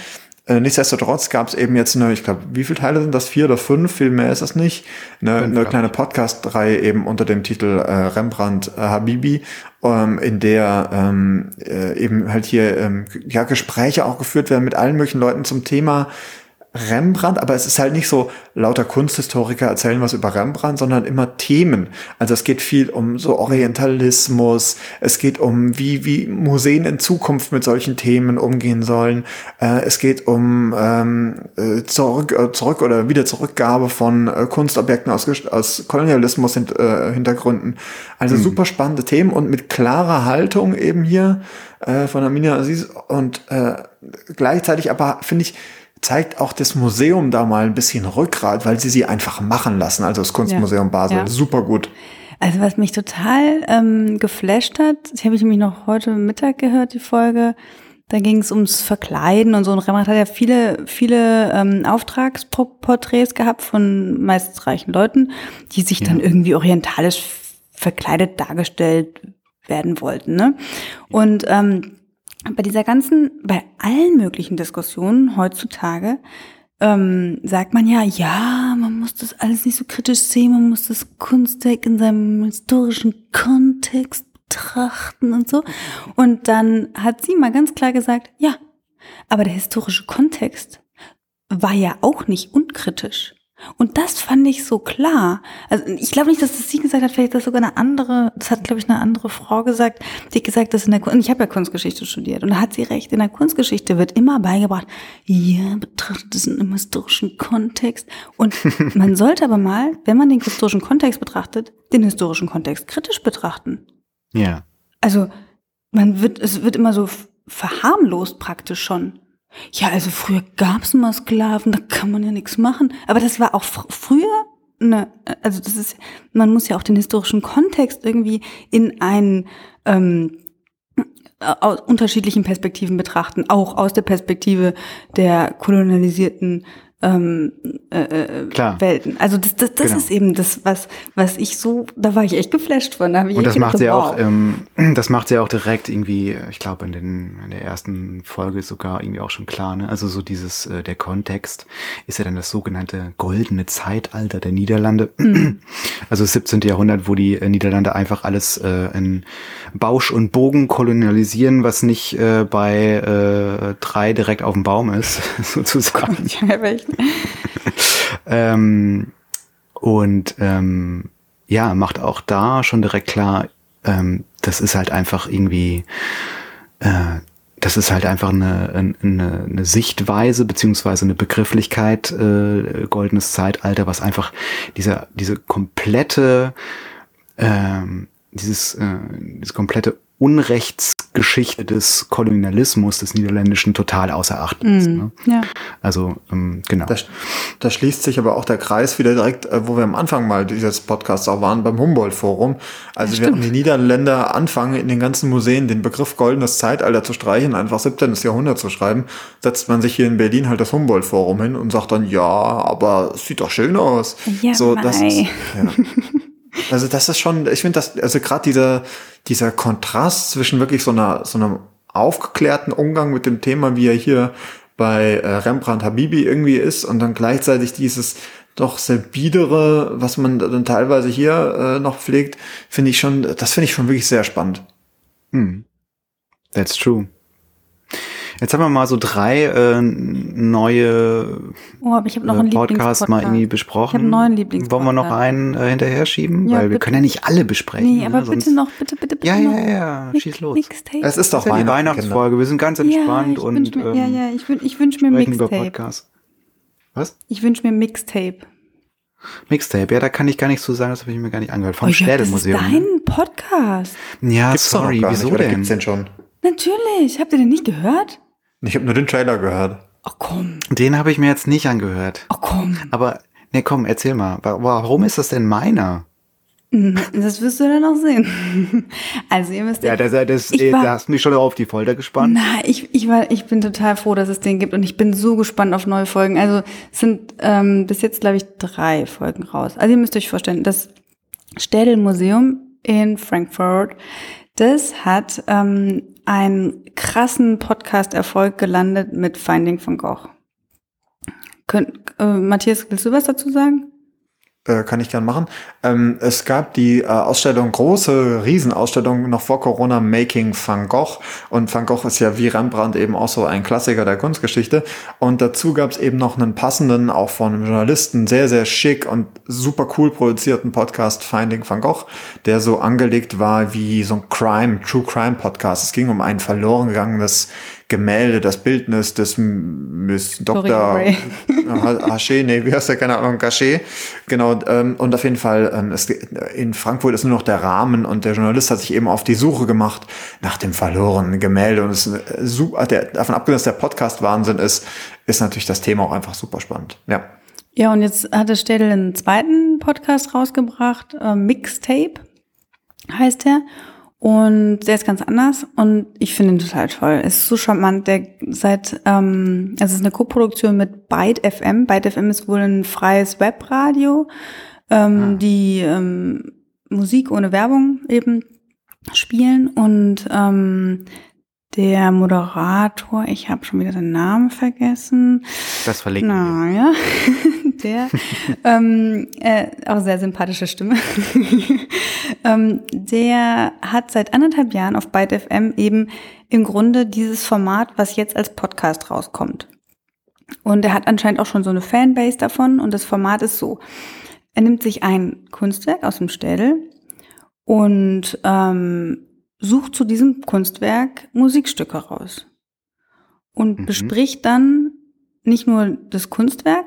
Äh, nichtsdestotrotz gab es eben jetzt eine, ich glaube, wie viele Teile sind das? Vier oder fünf? Viel mehr ist das nicht. Eine, eine kleine Podcast-Reihe eben unter dem Titel äh, Rembrandt äh, Habibi, ähm, in der ähm, äh, eben halt hier ähm, ja Gespräche auch geführt werden mit allen möglichen Leuten zum Thema Rembrandt, aber es ist halt nicht so lauter Kunsthistoriker erzählen was über Rembrandt, sondern immer Themen. Also es geht viel um so Orientalismus, es geht um wie, wie Museen in Zukunft mit solchen Themen umgehen sollen, äh, es geht um ähm, äh, zurück, äh, zurück oder wieder Zurückgabe von äh, Kunstobjekten aus, aus Kolonialismus hint, äh, Hintergründen. Also mhm. super spannende Themen und mit klarer Haltung eben hier äh, von Amina Aziz und äh, gleichzeitig aber finde ich zeigt auch das Museum da mal ein bisschen Rückgrat, weil sie sie einfach machen lassen. Also das Kunstmuseum ja, Basel, ja. super gut. Also was mich total ähm, geflasht hat, ich habe ich nämlich noch heute Mittag gehört, die Folge, Da ging es ums Verkleiden und so. Und Rembrandt hat ja viele, viele ähm, Auftragsporträts gehabt von meist reichen Leuten, die sich ja. dann irgendwie orientalisch verkleidet dargestellt werden wollten. Ne? Und ähm, bei dieser ganzen, bei allen möglichen Diskussionen heutzutage ähm, sagt man ja, ja, man muss das alles nicht so kritisch sehen, man muss das Kunstwerk in seinem historischen Kontext betrachten und so. Und dann hat sie mal ganz klar gesagt, ja, aber der historische Kontext war ja auch nicht unkritisch. Und das fand ich so klar. Also ich glaube nicht, dass das sie gesagt hat, vielleicht das sogar eine andere, das hat, glaube ich, eine andere Frau gesagt, die hat gesagt, dass in der Kunst, ich habe ja Kunstgeschichte studiert und da hat sie recht, in der Kunstgeschichte wird immer beigebracht, ja, betrachtet es in einem historischen Kontext. Und *laughs* man sollte aber mal, wenn man den historischen Kontext betrachtet, den historischen Kontext kritisch betrachten. Ja. Also man wird, es wird immer so verharmlost praktisch schon. Ja, also früher gab's mal Sklaven, da kann man ja nichts machen. Aber das war auch fr früher ne, also das ist, man muss ja auch den historischen Kontext irgendwie in einen ähm, aus unterschiedlichen Perspektiven betrachten, auch aus der Perspektive der kolonialisierten ähm, äh, äh, Klar. Welten. Also das, das, das genau. ist eben das, was, was ich so, da war ich echt geflasht von. Da ich Und das macht sie wow. auch, ähm, *clears throat* das macht sie auch direkt irgendwie, ich glaube in, den, in der ersten Folge sogar irgendwie auch schon klar. Ne? Also so dieses, äh, der Kontext ist ja dann das sogenannte goldene Zeitalter der Niederlande. Mhm. *clears throat* Also das 17. Jahrhundert, wo die äh, Niederlande einfach alles äh, in Bausch und Bogen kolonialisieren, was nicht äh, bei äh, drei direkt auf dem Baum ist, *laughs* sozusagen. Ja, *laughs* ähm, und ähm, ja, macht auch da schon direkt klar, ähm, das ist halt einfach irgendwie, äh, das ist halt einfach eine, eine, eine Sichtweise beziehungsweise eine Begrifflichkeit, äh, goldenes Zeitalter, was einfach dieser, diese komplette, ähm, dieses, äh, dieses komplette Unrechtsgeschichte des Kolonialismus des Niederländischen total außer Acht lässt. Mm, ne? ja. Also ähm, genau. Da, da, schließt sich aber auch der Kreis wieder direkt, äh, wo wir am Anfang mal dieses Podcasts auch waren, beim Humboldt-Forum. Also ja, während die Niederländer anfangen, in den ganzen Museen den Begriff goldenes Zeitalter zu streichen, einfach 17. Jahrhundert zu schreiben, setzt man sich hier in Berlin halt das Humboldt-Forum hin und sagt dann, ja, aber es sieht doch schön aus. Ja, so, das ist, ja. Also das ist schon, ich finde das, also gerade dieser, dieser Kontrast zwischen wirklich so einer, so einem aufgeklärten Umgang mit dem Thema, wie er hier bei äh, Rembrandt Habibi irgendwie ist und dann gleichzeitig dieses doch sehr biedere, was man dann teilweise hier äh, noch pflegt, finde ich schon, das finde ich schon wirklich sehr spannend. Hm. That's true. Jetzt haben wir mal so drei äh, neue oh, aber ich noch einen äh, Podcasts mal irgendwie besprochen. Ich habe einen neuen Lieblingspodcast. Wollen wir noch einen äh, hinterher schieben? Ja, Weil bitte. wir können ja nicht alle besprechen. Nee, aber ne? bitte noch, bitte, bitte, bitte Ja, ja, ja, ja. schieß los. Mixtape. Es ist doch ja die Weihnachtsfolge. Wir sind ganz entspannt ja, und mir, ähm, ja, ja, ich, ich wünsche mir Mixtape. Was? Ich wünsche mir Mixtape. Mixtape, ja, da kann ich gar nichts zu sagen, das habe ich mir gar nicht angehört. Vom oh, Städelmuseum. Das ist dein ne? Podcast. Ja, gibt's sorry, wieso nicht, denn? Gibt's den schon? Natürlich. Habt ihr den nicht gehört? Ich habe nur den Trailer gehört. Ach komm. Den habe ich mir jetzt nicht angehört. Ach komm. Aber, ne, komm, erzähl mal. Warum ist das denn meiner? Hm, das wirst du dann noch sehen. *laughs* Also ihr müsst ja, das, das, ich war, da hast du mich schon auf die Folter gespannt. Na, ich, ich war, ich bin total froh, dass es den gibt und ich bin so gespannt auf neue Folgen. Also es sind ähm, bis jetzt glaube ich drei Folgen raus. Also ihr müsst euch vorstellen, das Städel Museum in Frankfurt, das hat ähm, einen krassen Podcast-Erfolg gelandet mit Finding von Gogh. Könnt, äh, Matthias, willst du was dazu sagen? Äh, kann ich gern machen. Ähm, es gab die äh, Ausstellung, große Riesenausstellung noch vor Corona, Making Van Gogh. Und Van Gogh ist ja wie Rembrandt eben auch so ein Klassiker der Kunstgeschichte. Und dazu gab es eben noch einen passenden, auch von einem Journalisten, sehr, sehr schick und super cool produzierten Podcast Finding Van Gogh, der so angelegt war wie so ein Crime, True Crime Podcast. Es ging um ein verloren gegangenes Gemälde, das Bildnis des Miss Dr. Haché, nee, wie heißt der, keine Ahnung, Gachet. Genau, ähm, und auf jeden Fall, ähm, es, in Frankfurt ist nur noch der Rahmen und der Journalist hat sich eben auf die Suche gemacht nach dem verlorenen Gemälde und es ist äh, super, der, davon abgesehen, dass der Podcast Wahnsinn ist, ist natürlich das Thema auch einfach super spannend, ja. Ja, und jetzt hatte Städel einen zweiten Podcast rausgebracht, äh, Mixtape heißt der. Und der ist ganz anders und ich finde ihn total toll. Es ist so charmant. Der seit, ähm, also es ist eine Koproduktion mit Byte FM. Byte FM ist wohl ein freies Webradio, ähm, ah. die ähm, Musik ohne Werbung eben spielen und ähm, der Moderator, ich habe schon wieder den Namen vergessen. Das verlinken Na, ja. *laughs* der, ähm, äh, auch sehr sympathische Stimme. *laughs* ähm, der hat seit anderthalb Jahren auf Byte FM eben im Grunde dieses Format, was jetzt als Podcast rauskommt. Und er hat anscheinend auch schon so eine Fanbase davon und das Format ist so. Er nimmt sich ein Kunstwerk aus dem Städel und ähm, sucht zu diesem Kunstwerk Musikstücke raus und mhm. bespricht dann nicht nur das Kunstwerk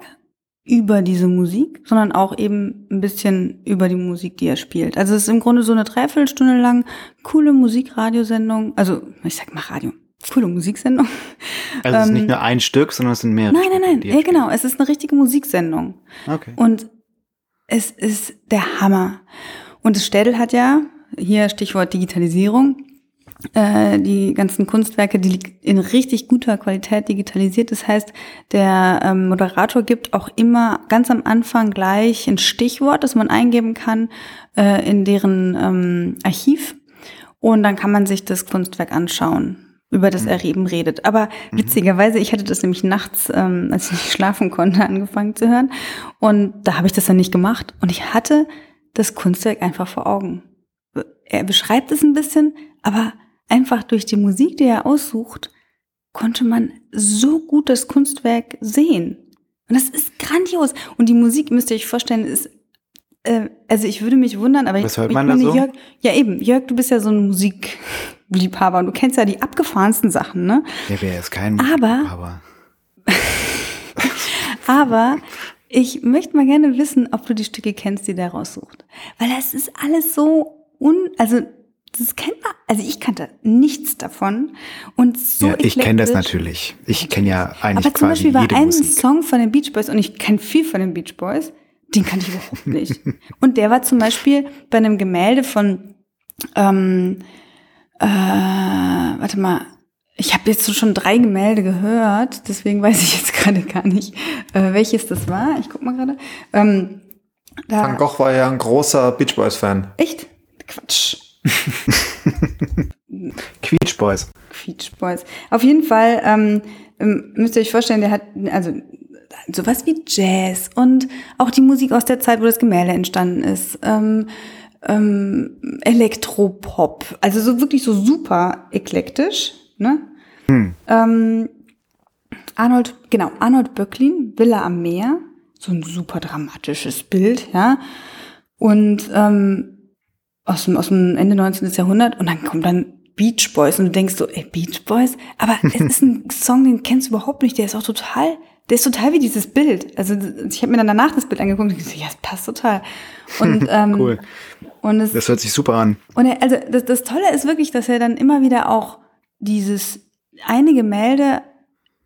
über diese Musik, sondern auch eben ein bisschen über die Musik, die er spielt. Also es ist im Grunde so eine Dreiviertelstunde lang coole Musikradiosendung, also ich sag mal Radio, coole Musiksendung. *laughs* Also es ist nicht ähm, nur ein Stück, sondern es sind mehrere. Nein, nein, nein, ja, genau, es ist eine richtige Musiksendung. Okay. Und es ist der Hammer. Und das Städel hat ja, hier Stichwort Digitalisierung, die ganzen Kunstwerke, die in richtig guter Qualität digitalisiert. Das heißt, der ähm, Moderator gibt auch immer ganz am Anfang gleich ein Stichwort, das man eingeben kann äh, in deren ähm, Archiv. Und dann kann man sich das Kunstwerk anschauen über das er eben redet. Aber mhm. witzigerweise, ich hatte das nämlich nachts, ähm, als ich nicht schlafen konnte, *laughs* angefangen zu hören. Und da habe ich das dann nicht gemacht. Und ich hatte das Kunstwerk einfach vor Augen. Er beschreibt es ein bisschen, aber einfach durch die Musik, die er aussucht, konnte man so gut das Kunstwerk sehen. Und das ist grandios. Und die Musik, müsst ihr euch vorstellen, ist, äh, also ich würde mich wundern, aber Was ich, hört man ich da so? Jörg, ja eben, Jörg, du bist ja so ein Musikliebhaber und du kennst ja die abgefahrensten Sachen, ne? Ja, wer ist kein Musikliebhaber? *laughs* *laughs* aber ich möchte mal gerne wissen, ob du die Stücke kennst, die der raussucht. Weil das ist alles so un, also das kennt man, also ich kannte nichts davon und so ja, ich kenne das natürlich. Ich kenne ja eigentlich Aber zum Beispiel war ein Musik. Song von den Beach Boys und ich kenne viel von den Beach Boys, den kannte ich überhaupt *laughs* nicht. und der war zum Beispiel bei einem Gemälde von, ähm, äh, warte mal, ich habe jetzt schon drei Gemälde gehört, deswegen weiß ich jetzt *laughs* gerade gar nicht, äh, welches das war. Ich guck mal gerade. Ähm, Van Gogh war ja ein großer Beach Boys Fan. Echt? Quatsch. *laughs* Quietsch Boys. Quietsch Boys. Auf jeden Fall ähm, ähm, müsst ihr euch vorstellen, der hat also sowas wie Jazz und auch die Musik aus der Zeit, wo das Gemälde entstanden ist. Ähm, ähm, Elektropop, also so wirklich so super eklektisch. Ne? Hm. Ähm, Arnold, genau, Arnold Böcklin, Villa am Meer, so ein super dramatisches Bild, ja. Und ähm, aus dem, aus dem Ende 19. Jahrhundert und dann kommt dann Beach Boys und du denkst so, ey, Beach Boys? Aber *laughs* es ist ein Song, den kennst du überhaupt nicht, der ist auch total, der ist total wie dieses Bild. Also ich habe mir dann danach das Bild angeguckt und ich so, ja, es passt total. Und, *laughs* ähm, cool. Und es, das hört sich super an. Und er, also das, das Tolle ist wirklich, dass er dann immer wieder auch dieses eine Gemälde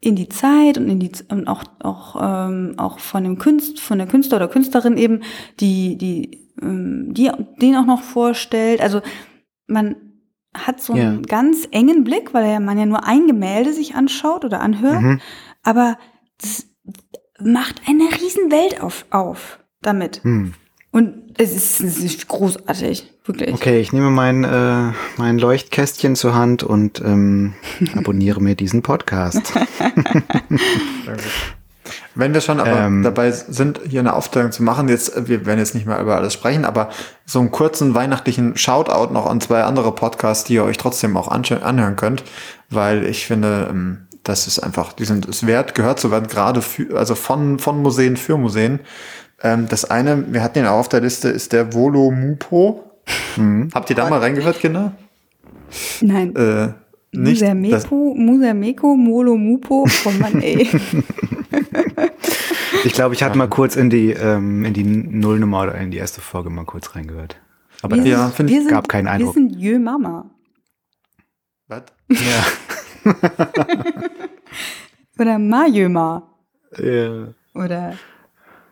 in die Zeit und in die und auch auch ähm, auch von dem Künst von der Künstler oder Künstlerin eben die die ähm, die den auch noch vorstellt. Also man hat so einen ja. ganz engen Blick, weil man ja nur ein Gemälde sich anschaut oder anhört, mhm. aber das macht eine riesen Welt auf, auf damit. Mhm. Und es ist, es ist, großartig, wirklich. Okay, ich nehme mein, äh, mein Leuchtkästchen zur Hand und ähm, *laughs* abonniere mir diesen Podcast. *laughs* Wenn wir schon aber ähm, dabei sind, hier eine Aufteilung zu machen, jetzt, wir werden jetzt nicht mehr über alles sprechen, aber so einen kurzen weihnachtlichen Shoutout noch an zwei andere Podcasts, die ihr euch trotzdem auch anhören könnt, weil ich finde, ähm, das ist einfach, die sind es wert, gehört zu werden, gerade für, also von, von Museen für Museen. Ähm, das eine, wir hatten ihn auch auf der Liste, ist der Volo Mupo. Hm. Habt ihr da mal reingehört, Kinder? Nein. Äh, nicht. Musermeko, Musermeko, Molo Mupo, oh Mann, ey. Ich glaube, ich hatte mal kurz in die, ähm, in die Nullnummer oder in die erste Folge mal kurz reingehört. Aber wir ja, finde ich, gab keinen Eindruck. Wir sind Jö Mama. Was? Ja. *laughs* Oder Majöma. Ja. Oder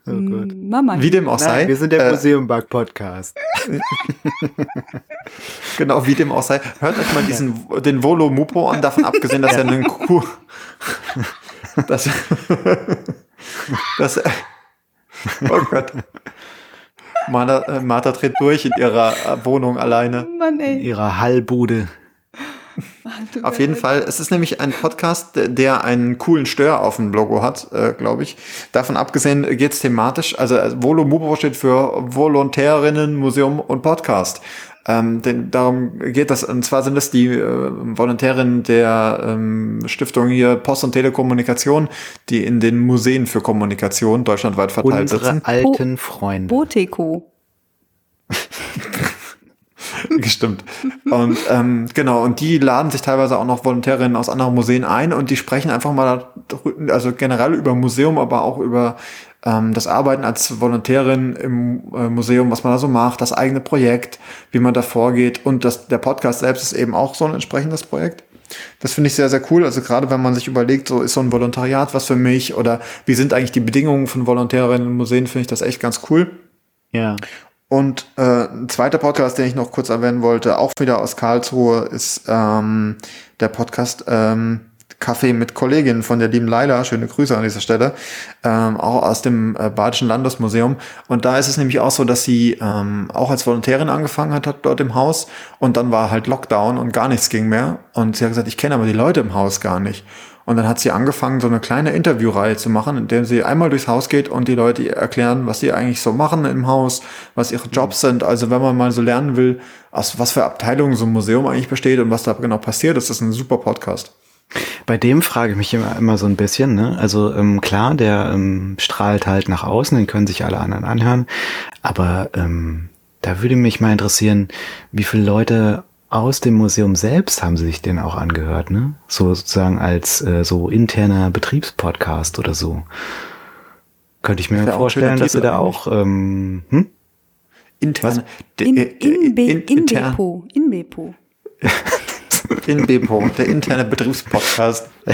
Oh. Mama. Wie dem auch sei. wir sind der äh, Museum Bug Podcast. *laughs* genau, wie dem auch sei. Hört euch mal diesen, den Volo Mupo an, davon abgesehen, dass er einen Kuh, *laughs* dass, dass, oh Gott. Martha, äh, Martha dreht durch in ihrer Wohnung alleine. Mann, ey. In ihrer Hallbude. Auf jeden Fall. Es ist nämlich ein Podcast, der einen coolen Stör auf dem Logo hat, äh, glaube ich. Davon abgesehen geht es thematisch. Also äh, Volo Mubo steht für Volontärinnen, Museum und Podcast. Ähm, denn darum geht das. Und zwar sind es die äh, Volontärinnen der ähm, Stiftung hier Post und Telekommunikation, die in den Museen für Kommunikation deutschlandweit verteilt Unsere sitzen. alten Freunde. Boteko. *laughs* *laughs* Gestimmt. Und ähm, genau, und die laden sich teilweise auch noch Volontärinnen aus anderen Museen ein und die sprechen einfach mal, also generell über Museum, aber auch über ähm, das Arbeiten als Volontärin im äh, Museum, was man da so macht, das eigene Projekt, wie man da vorgeht und das, der Podcast selbst ist eben auch so ein entsprechendes Projekt. Das finde ich sehr, sehr cool. Also gerade wenn man sich überlegt, so ist so ein Volontariat was für mich oder wie sind eigentlich die Bedingungen von Volontärinnen in Museen, finde ich das echt ganz cool. Ja. Und äh, ein zweiter Podcast, den ich noch kurz erwähnen wollte, auch wieder aus Karlsruhe, ist ähm, der Podcast ähm, Kaffee mit Kolleginnen von der lieben Leila. Schöne Grüße an dieser Stelle. Ähm, auch aus dem äh, Badischen Landesmuseum. Und da ist es nämlich auch so, dass sie ähm, auch als Volontärin angefangen hat, hat dort im Haus. Und dann war halt Lockdown und gar nichts ging mehr. Und sie hat gesagt, ich kenne aber die Leute im Haus gar nicht. Und dann hat sie angefangen, so eine kleine Interviewreihe zu machen, in der sie einmal durchs Haus geht und die Leute erklären, was sie eigentlich so machen im Haus, was ihre Jobs sind. Also wenn man mal so lernen will, aus was für Abteilungen so ein Museum eigentlich besteht und was da genau passiert, ist das ein super Podcast. Bei dem frage ich mich immer, immer so ein bisschen, ne? Also ähm, klar, der ähm, strahlt halt nach außen, den können sich alle anderen anhören. Aber ähm, da würde mich mal interessieren, wie viele Leute aus dem Museum selbst haben sie sich den auch angehört, ne? So sozusagen als äh, so interner Betriebspodcast oder so. Könnte ich mir vorstellen, dass sie da auch ähm, hm? interne in, in, in, in, in Bepo, in Bepo. *laughs* In Bepo, der interne Betriebspodcast. *laughs*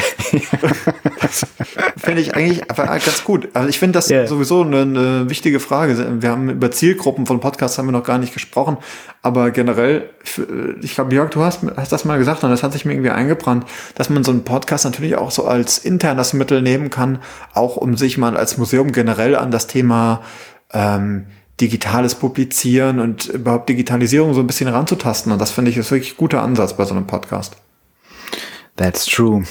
finde ich eigentlich ganz gut. Also ich finde das yeah. sowieso eine, eine, wichtige Frage. Wir haben über Zielgruppen von Podcasts haben wir noch gar nicht gesprochen, aber generell, ich glaube, Jörg, du hast, hast das mal gesagt und das hat sich mir irgendwie eingebrannt, dass man so einen Podcast natürlich auch so als internes Mittel nehmen kann, auch um sich mal als Museum generell an das Thema ähm, digitales Publizieren und überhaupt Digitalisierung so ein bisschen ranzutasten. Und das finde ich ist wirklich ein guter Ansatz bei so einem Podcast. That's true.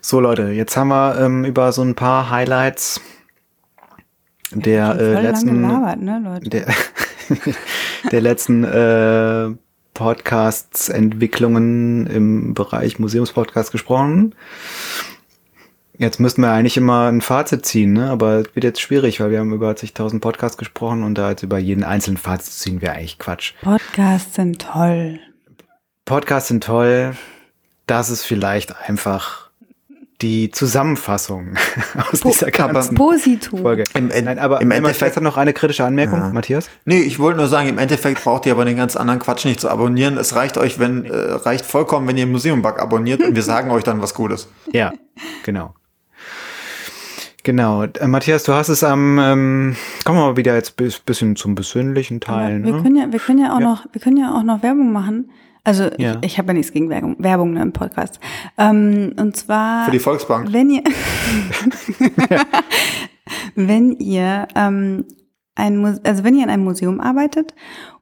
So Leute, jetzt haben wir ähm, über so ein paar Highlights der äh, letzten gelabert, ne, der, *laughs* der letzten äh, Podcasts Entwicklungen im Bereich Museumspodcast gesprochen. Jetzt müssten wir eigentlich immer ein Fazit ziehen, ne? aber es wird jetzt schwierig, weil wir haben über zigtausend Podcasts gesprochen und da jetzt über jeden einzelnen Fazit ziehen wäre eigentlich Quatsch. Podcasts sind toll. Podcasts sind toll. Das ist vielleicht einfach die Zusammenfassung *laughs* aus po dieser ganzen Positum. Folge. Im, Nein, aber im Endeffekt noch eine kritische Anmerkung, ja. Matthias? Nee, ich wollte nur sagen, im Endeffekt braucht ihr aber den ganz anderen Quatsch nicht zu abonnieren. Es reicht euch, wenn äh, reicht vollkommen, wenn ihr Museum-Bug abonniert und wir *laughs* sagen euch dann was Gutes. Ja, genau. Genau. Äh, Matthias, du hast es am, ähm, kommen wir mal wieder jetzt ein bisschen zum besinnlichen Teil. Wir, ne? können ja, wir können ja auch ja. noch, wir können ja auch noch Werbung machen. Also ja. ich, ich habe ja nichts gegen Werbung, Werbung ne, im Podcast. Ähm, und zwar für die Volksbank. Wenn ihr, *laughs* wenn ihr ähm, ein Muse also wenn ihr in einem Museum arbeitet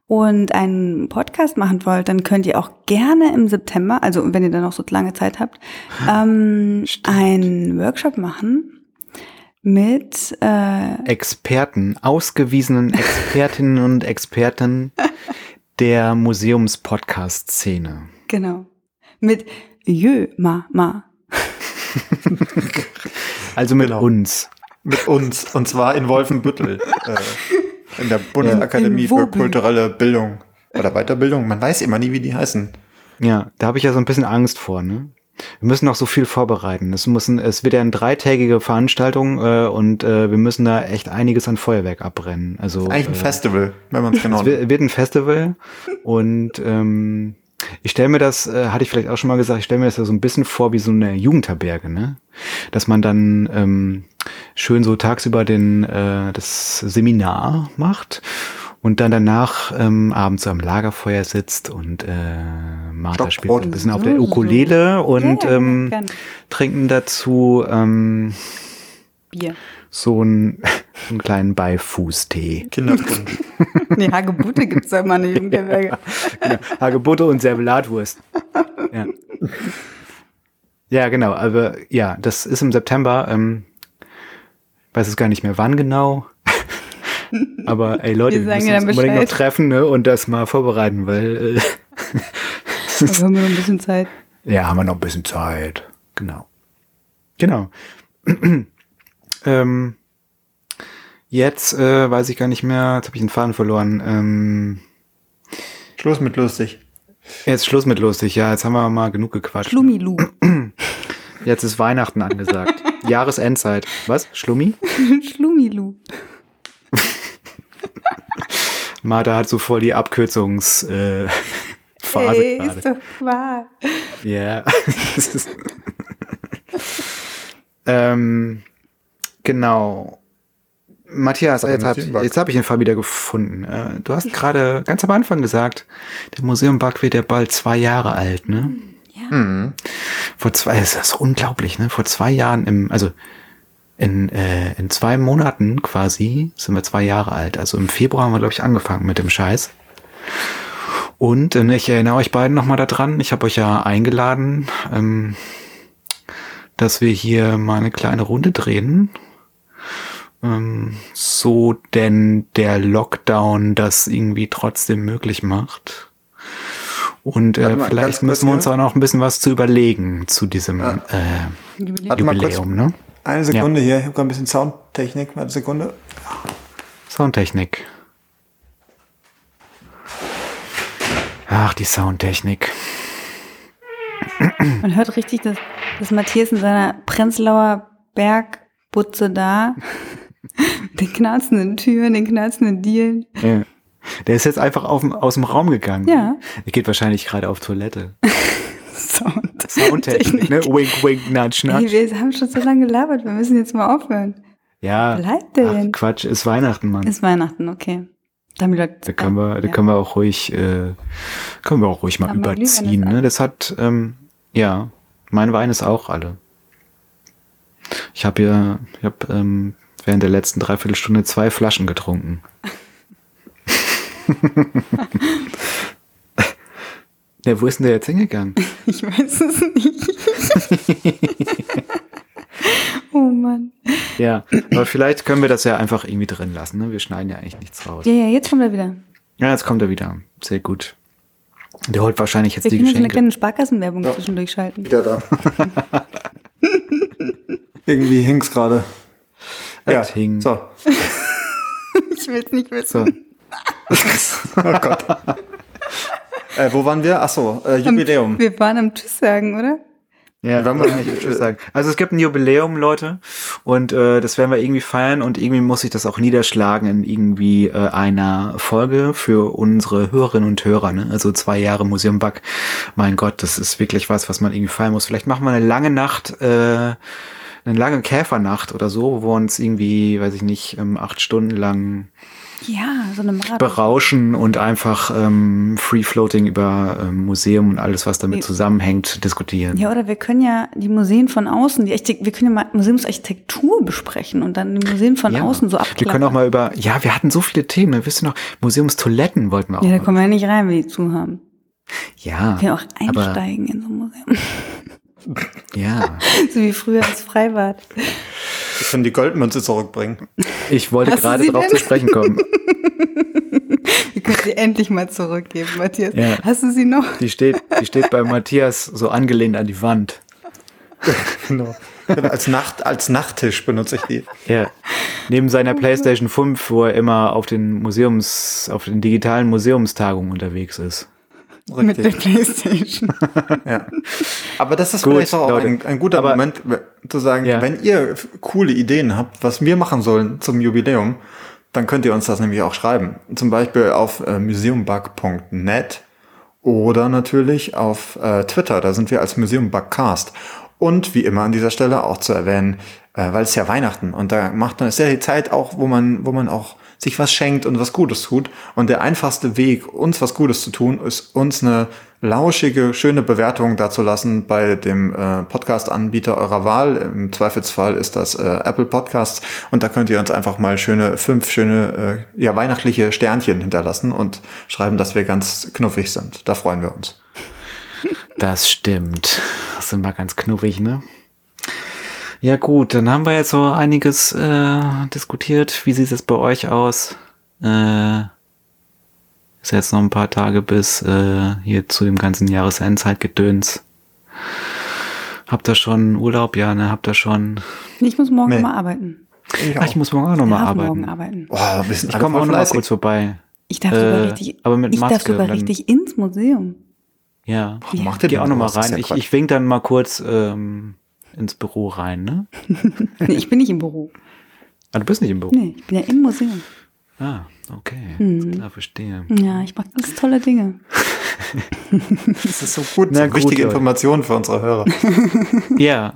und einen Podcast machen wollt, dann könnt ihr auch gerne im September, also wenn ihr dann noch so lange Zeit habt, ähm, einen Workshop machen mit äh, Experten, ausgewiesenen Expertinnen und Experten der Museumspodcast-Szene. Genau. Mit Jö, Ma, Ma. also mit genau. uns. Mit uns. Und zwar in Wolfenbüttel. äh, in der Bundesakademie ja, für kulturelle Bildung oder Weiterbildung. Man weiß immer nie, wie die heißen. Ja, da habe ich ja so ein bisschen Angst vor, ne? Wir müssen noch so viel vorbereiten. Es, müssen, es wird ja eine dreitägige Veranstaltung äh, und äh, wir müssen da echt einiges an Feuerwerk abbrennen. Also eigentlich ein äh, Festival, wenn man es genau. Es wird, wird ein Festival und ähm, ich stelle mir das, äh, hatte ich vielleicht auch schon mal gesagt, ich stelle mir das ja so ein bisschen vor wie so eine Jugendherberge, ne? Dass man dann ähm, schön so tagsüber den äh, das Seminar macht und dann danach ähm, abends am Lagerfeuer sitzt und äh, Martha spielt ein bisschen auf der Ukulele und ja, ähm, trinken dazu ähm, Bier. So, ein, *laughs* so einen kleinen Beifußtee. Kindergrund. *laughs* nee, Hagebutte gibt es ja immer nicht in der Berge. genau. Hagebutte und Servelatwurst. Ja. ja, genau. Aber ja, das ist im September. Ähm, weiß es gar nicht mehr wann genau. *laughs* Aber ey Leute, wir, wir müssen uns unbedingt noch treffen ne, und das mal vorbereiten, weil äh, *laughs* haben wir noch ein bisschen Zeit. Ja, haben wir noch ein bisschen Zeit. Genau. Genau. *clears throat* ähm, jetzt äh, weiß ich gar nicht mehr, jetzt habe ich den Faden verloren. Ähm, Schluss mit lustig. Jetzt Schluss mit lustig, ja, jetzt haben wir mal genug gequatscht. Schlummilu. Jetzt ist Weihnachten angesagt. *laughs* Jahresendzeit. Was? Schlummi? Schlummilu. *laughs* Martha hat so voll die Abkürzungs äh, gerade. ist doch wahr. Ja. *laughs* ähm, genau. Matthias, jetzt habe hab ich den Fall wieder gefunden. Äh, du hast gerade ganz am Anfang gesagt, der Museum Bug wird ja bald zwei Jahre alt, ne? Ja. Mhm. Vor zwei, das ist unglaublich, ne? Vor zwei Jahren im, also in, äh, in zwei Monaten quasi sind wir zwei Jahre alt. Also im Februar haben wir, glaube ich, angefangen mit dem Scheiß. Und äh, ich erinnere euch beiden nochmal daran, ich habe euch ja eingeladen, ähm, dass wir hier mal eine kleine Runde drehen. Ähm, so denn der Lockdown das irgendwie trotzdem möglich macht. Und äh, vielleicht müssen wir uns auch noch ein bisschen was zu überlegen zu diesem äh, Jubiläum, ne? Eine Sekunde ja. hier, ich habe gerade ein bisschen Soundtechnik. Eine Sekunde. Soundtechnik. Ach, die Soundtechnik. Man hört richtig, dass, dass Matthias in seiner Prenzlauer Bergbutze da, *laughs* den knarzenden Türen, den knarzenden Dielen. Ja. Der ist jetzt einfach auf, aus dem Raum gegangen. Ja. Er geht wahrscheinlich gerade auf Toilette. *laughs* Sound. Soundtechnik, ne? Wink, wink, nudge, nudge. Wir haben schon so lange gelabert, wir müssen jetzt mal aufhören. Ja. Bleibt denn? Ach, Quatsch, ist Weihnachten, Mann. Ist Weihnachten, okay. Damit Leute, da können wir, da können wir auch ruhig, äh, können wir auch ruhig mal überziehen, ne? Das hat, ähm, ja, mein Wein ist auch alle. Ich habe ja, ich habe ähm, während der letzten Dreiviertelstunde zwei Flaschen getrunken. *laughs* *laughs* Ja, wo ist denn der jetzt hingegangen? *laughs* Ich weiß es nicht. *laughs* oh Mann. Ja, aber vielleicht können wir das ja einfach irgendwie drin lassen. Ne? Wir schneiden ja eigentlich nichts raus. Ja, ja, jetzt kommt er wieder. Ja, jetzt kommt er wieder. Sehr gut. Der holt wahrscheinlich jetzt wir die Geschenke. Wir können eine kleine Sparkassenwerbung ja. zwischendurch schalten. Wieder da. *laughs* irgendwie hing's gerade. Ja, hing. So. ich will's nicht wissen. So. oh Gott. Äh, wo waren wir? Achso, äh, Jubiläum. Wir waren am Tschüss sagen, oder? Ja, wir wir nicht Tschüss sagen. Also es gibt ein Jubiläum, Leute, und äh, das werden wir irgendwie feiern und irgendwie muss ich das auch niederschlagen in irgendwie äh, einer Folge für unsere Hörerinnen und Hörer. Ne? Also zwei Jahre Museum Back. Mein Gott, das ist wirklich was, was man irgendwie feiern muss. Vielleicht machen wir eine lange Nacht. Äh, eine lange Käfernacht oder so, wo wir uns irgendwie, weiß ich nicht, ähm, acht Stunden lang ja, so eine Marathon. berauschen und einfach ähm, Free Floating über ähm, Museum und alles, was damit zusammenhängt, diskutieren. Ja, oder wir können ja die Museen von außen, die Architekt wir können ja mal Museumsarchitektur besprechen und dann die Museen von ja. außen so abklappern. Wir können auch mal über, ja, wir hatten so viele Themen, ne? wisst ihr noch, Museumstoiletten wollten wir auch. Ja, da kommen wir ja nicht rein, wenn die zu haben. Ja. Wir können auch einsteigen in so ein Museum. Ja. *laughs* so wie früher als Freibad. Ich kann die Goldmünze zurückbringen. Ich wollte Hast gerade darauf zu sprechen kommen. *laughs* Wir können sie endlich mal zurückgeben, Matthias. Ja. Hast du sie noch? Die steht, die steht bei Matthias so angelehnt an die Wand. genau. Als, Nacht, als Nachttisch benutze ich die. Ja. Neben seiner PlayStation 5, wo er immer auf den Museums, auf den digitalen Museumstagungen unterwegs ist. Richtig. Mit der Playstation. *laughs* ja. Aber das ist Gut, vielleicht auch ein, ein, guter aber, Moment zu sagen, ja. wenn ihr coole Ideen habt, was wir machen sollen zum Jubiläum, dann könnt ihr uns das nämlich auch schreiben. Zum Beispiel auf äh, museumbug.net oder natürlich auf äh, Twitter. Da sind wir als Museum Bugcast. Und wie immer an dieser Stelle auch zu erwähnen, äh, weil es ja Weihnachten und da macht man, ist ja die Zeit auch, wo man, wo man auch sich was schenkt und was Gutes tut. Und der einfachste Weg, uns was Gutes zu tun, ist uns eine lauschige, schöne Bewertung dazu lassen bei dem äh, Podcast-Anbieter eurer Wahl. Im Zweifelsfall ist das äh, Apple Podcasts und da könnt ihr uns einfach mal schöne, fünf schöne, äh, ja, weihnachtliche Sternchen hinterlassen und schreiben, dass wir ganz knuffig sind. Da freuen wir uns. Das stimmt. Das sind wir ganz knuffig, ne? Ja gut, dann haben wir jetzt so einiges äh, diskutiert. Wie sieht es bei euch aus? Äh, ist jetzt noch ein paar Tage bis äh, hier zu dem ganzen Jahresendzeitgedöns. Habt ihr schon Urlaub? Ja, ne? Habt ihr schon? Ich muss morgen nee. mal arbeiten. Ich, Ach, ich muss morgen auch noch mal arbeiten. Morgen arbeiten. Oh, ich komme auch noch mal kurz vorbei. Ich darf sogar äh, richtig, aber mit ich Maske, darf sogar richtig ins Museum. Ja, Boah, macht ihr auch noch mal rein. Ja ich, ich wink dann mal kurz ähm, ins Büro rein, ne? *laughs* nee, ich bin nicht im Büro. Ah, du bist nicht im Büro? Nee, ich bin ja im Museum. Ah, okay. Mhm. Klar, verstehe. Ja, ich mache ganz tolle Dinge. *laughs* das ist so gut, Na, so gut, wichtige Informationen für unsere Hörer. *laughs* ja.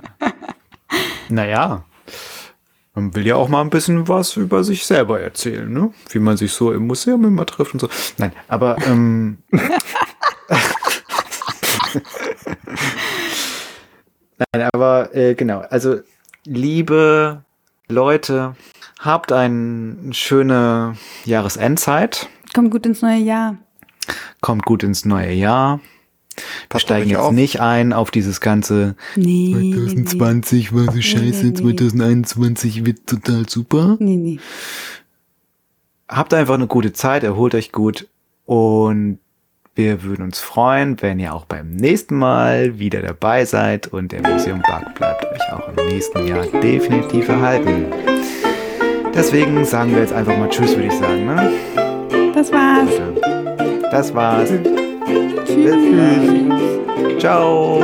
Naja. Man will ja auch mal ein bisschen was über sich selber erzählen, ne? Wie man sich so im Museum immer trifft und so. Nein, aber ähm, Nein, aber äh, genau. Also, liebe Leute, habt eine schöne Jahresendzeit. Kommt gut ins neue Jahr. Kommt gut ins neue Jahr. Wir steigen jetzt auf. nicht ein auf dieses ganze nee, 2020 nee, war so nee, scheiße, nee, 2021 wird total super. Nee, nee. Habt einfach eine gute Zeit, erholt euch gut und wir würden uns freuen, wenn ihr auch beim nächsten Mal wieder dabei seid und der Museum Bug bleibt euch auch im nächsten Jahr definitiv erhalten. Deswegen sagen wir jetzt einfach mal Tschüss, würde ich sagen. Ne? Das war's. Das war's. Tschüss. Ciao.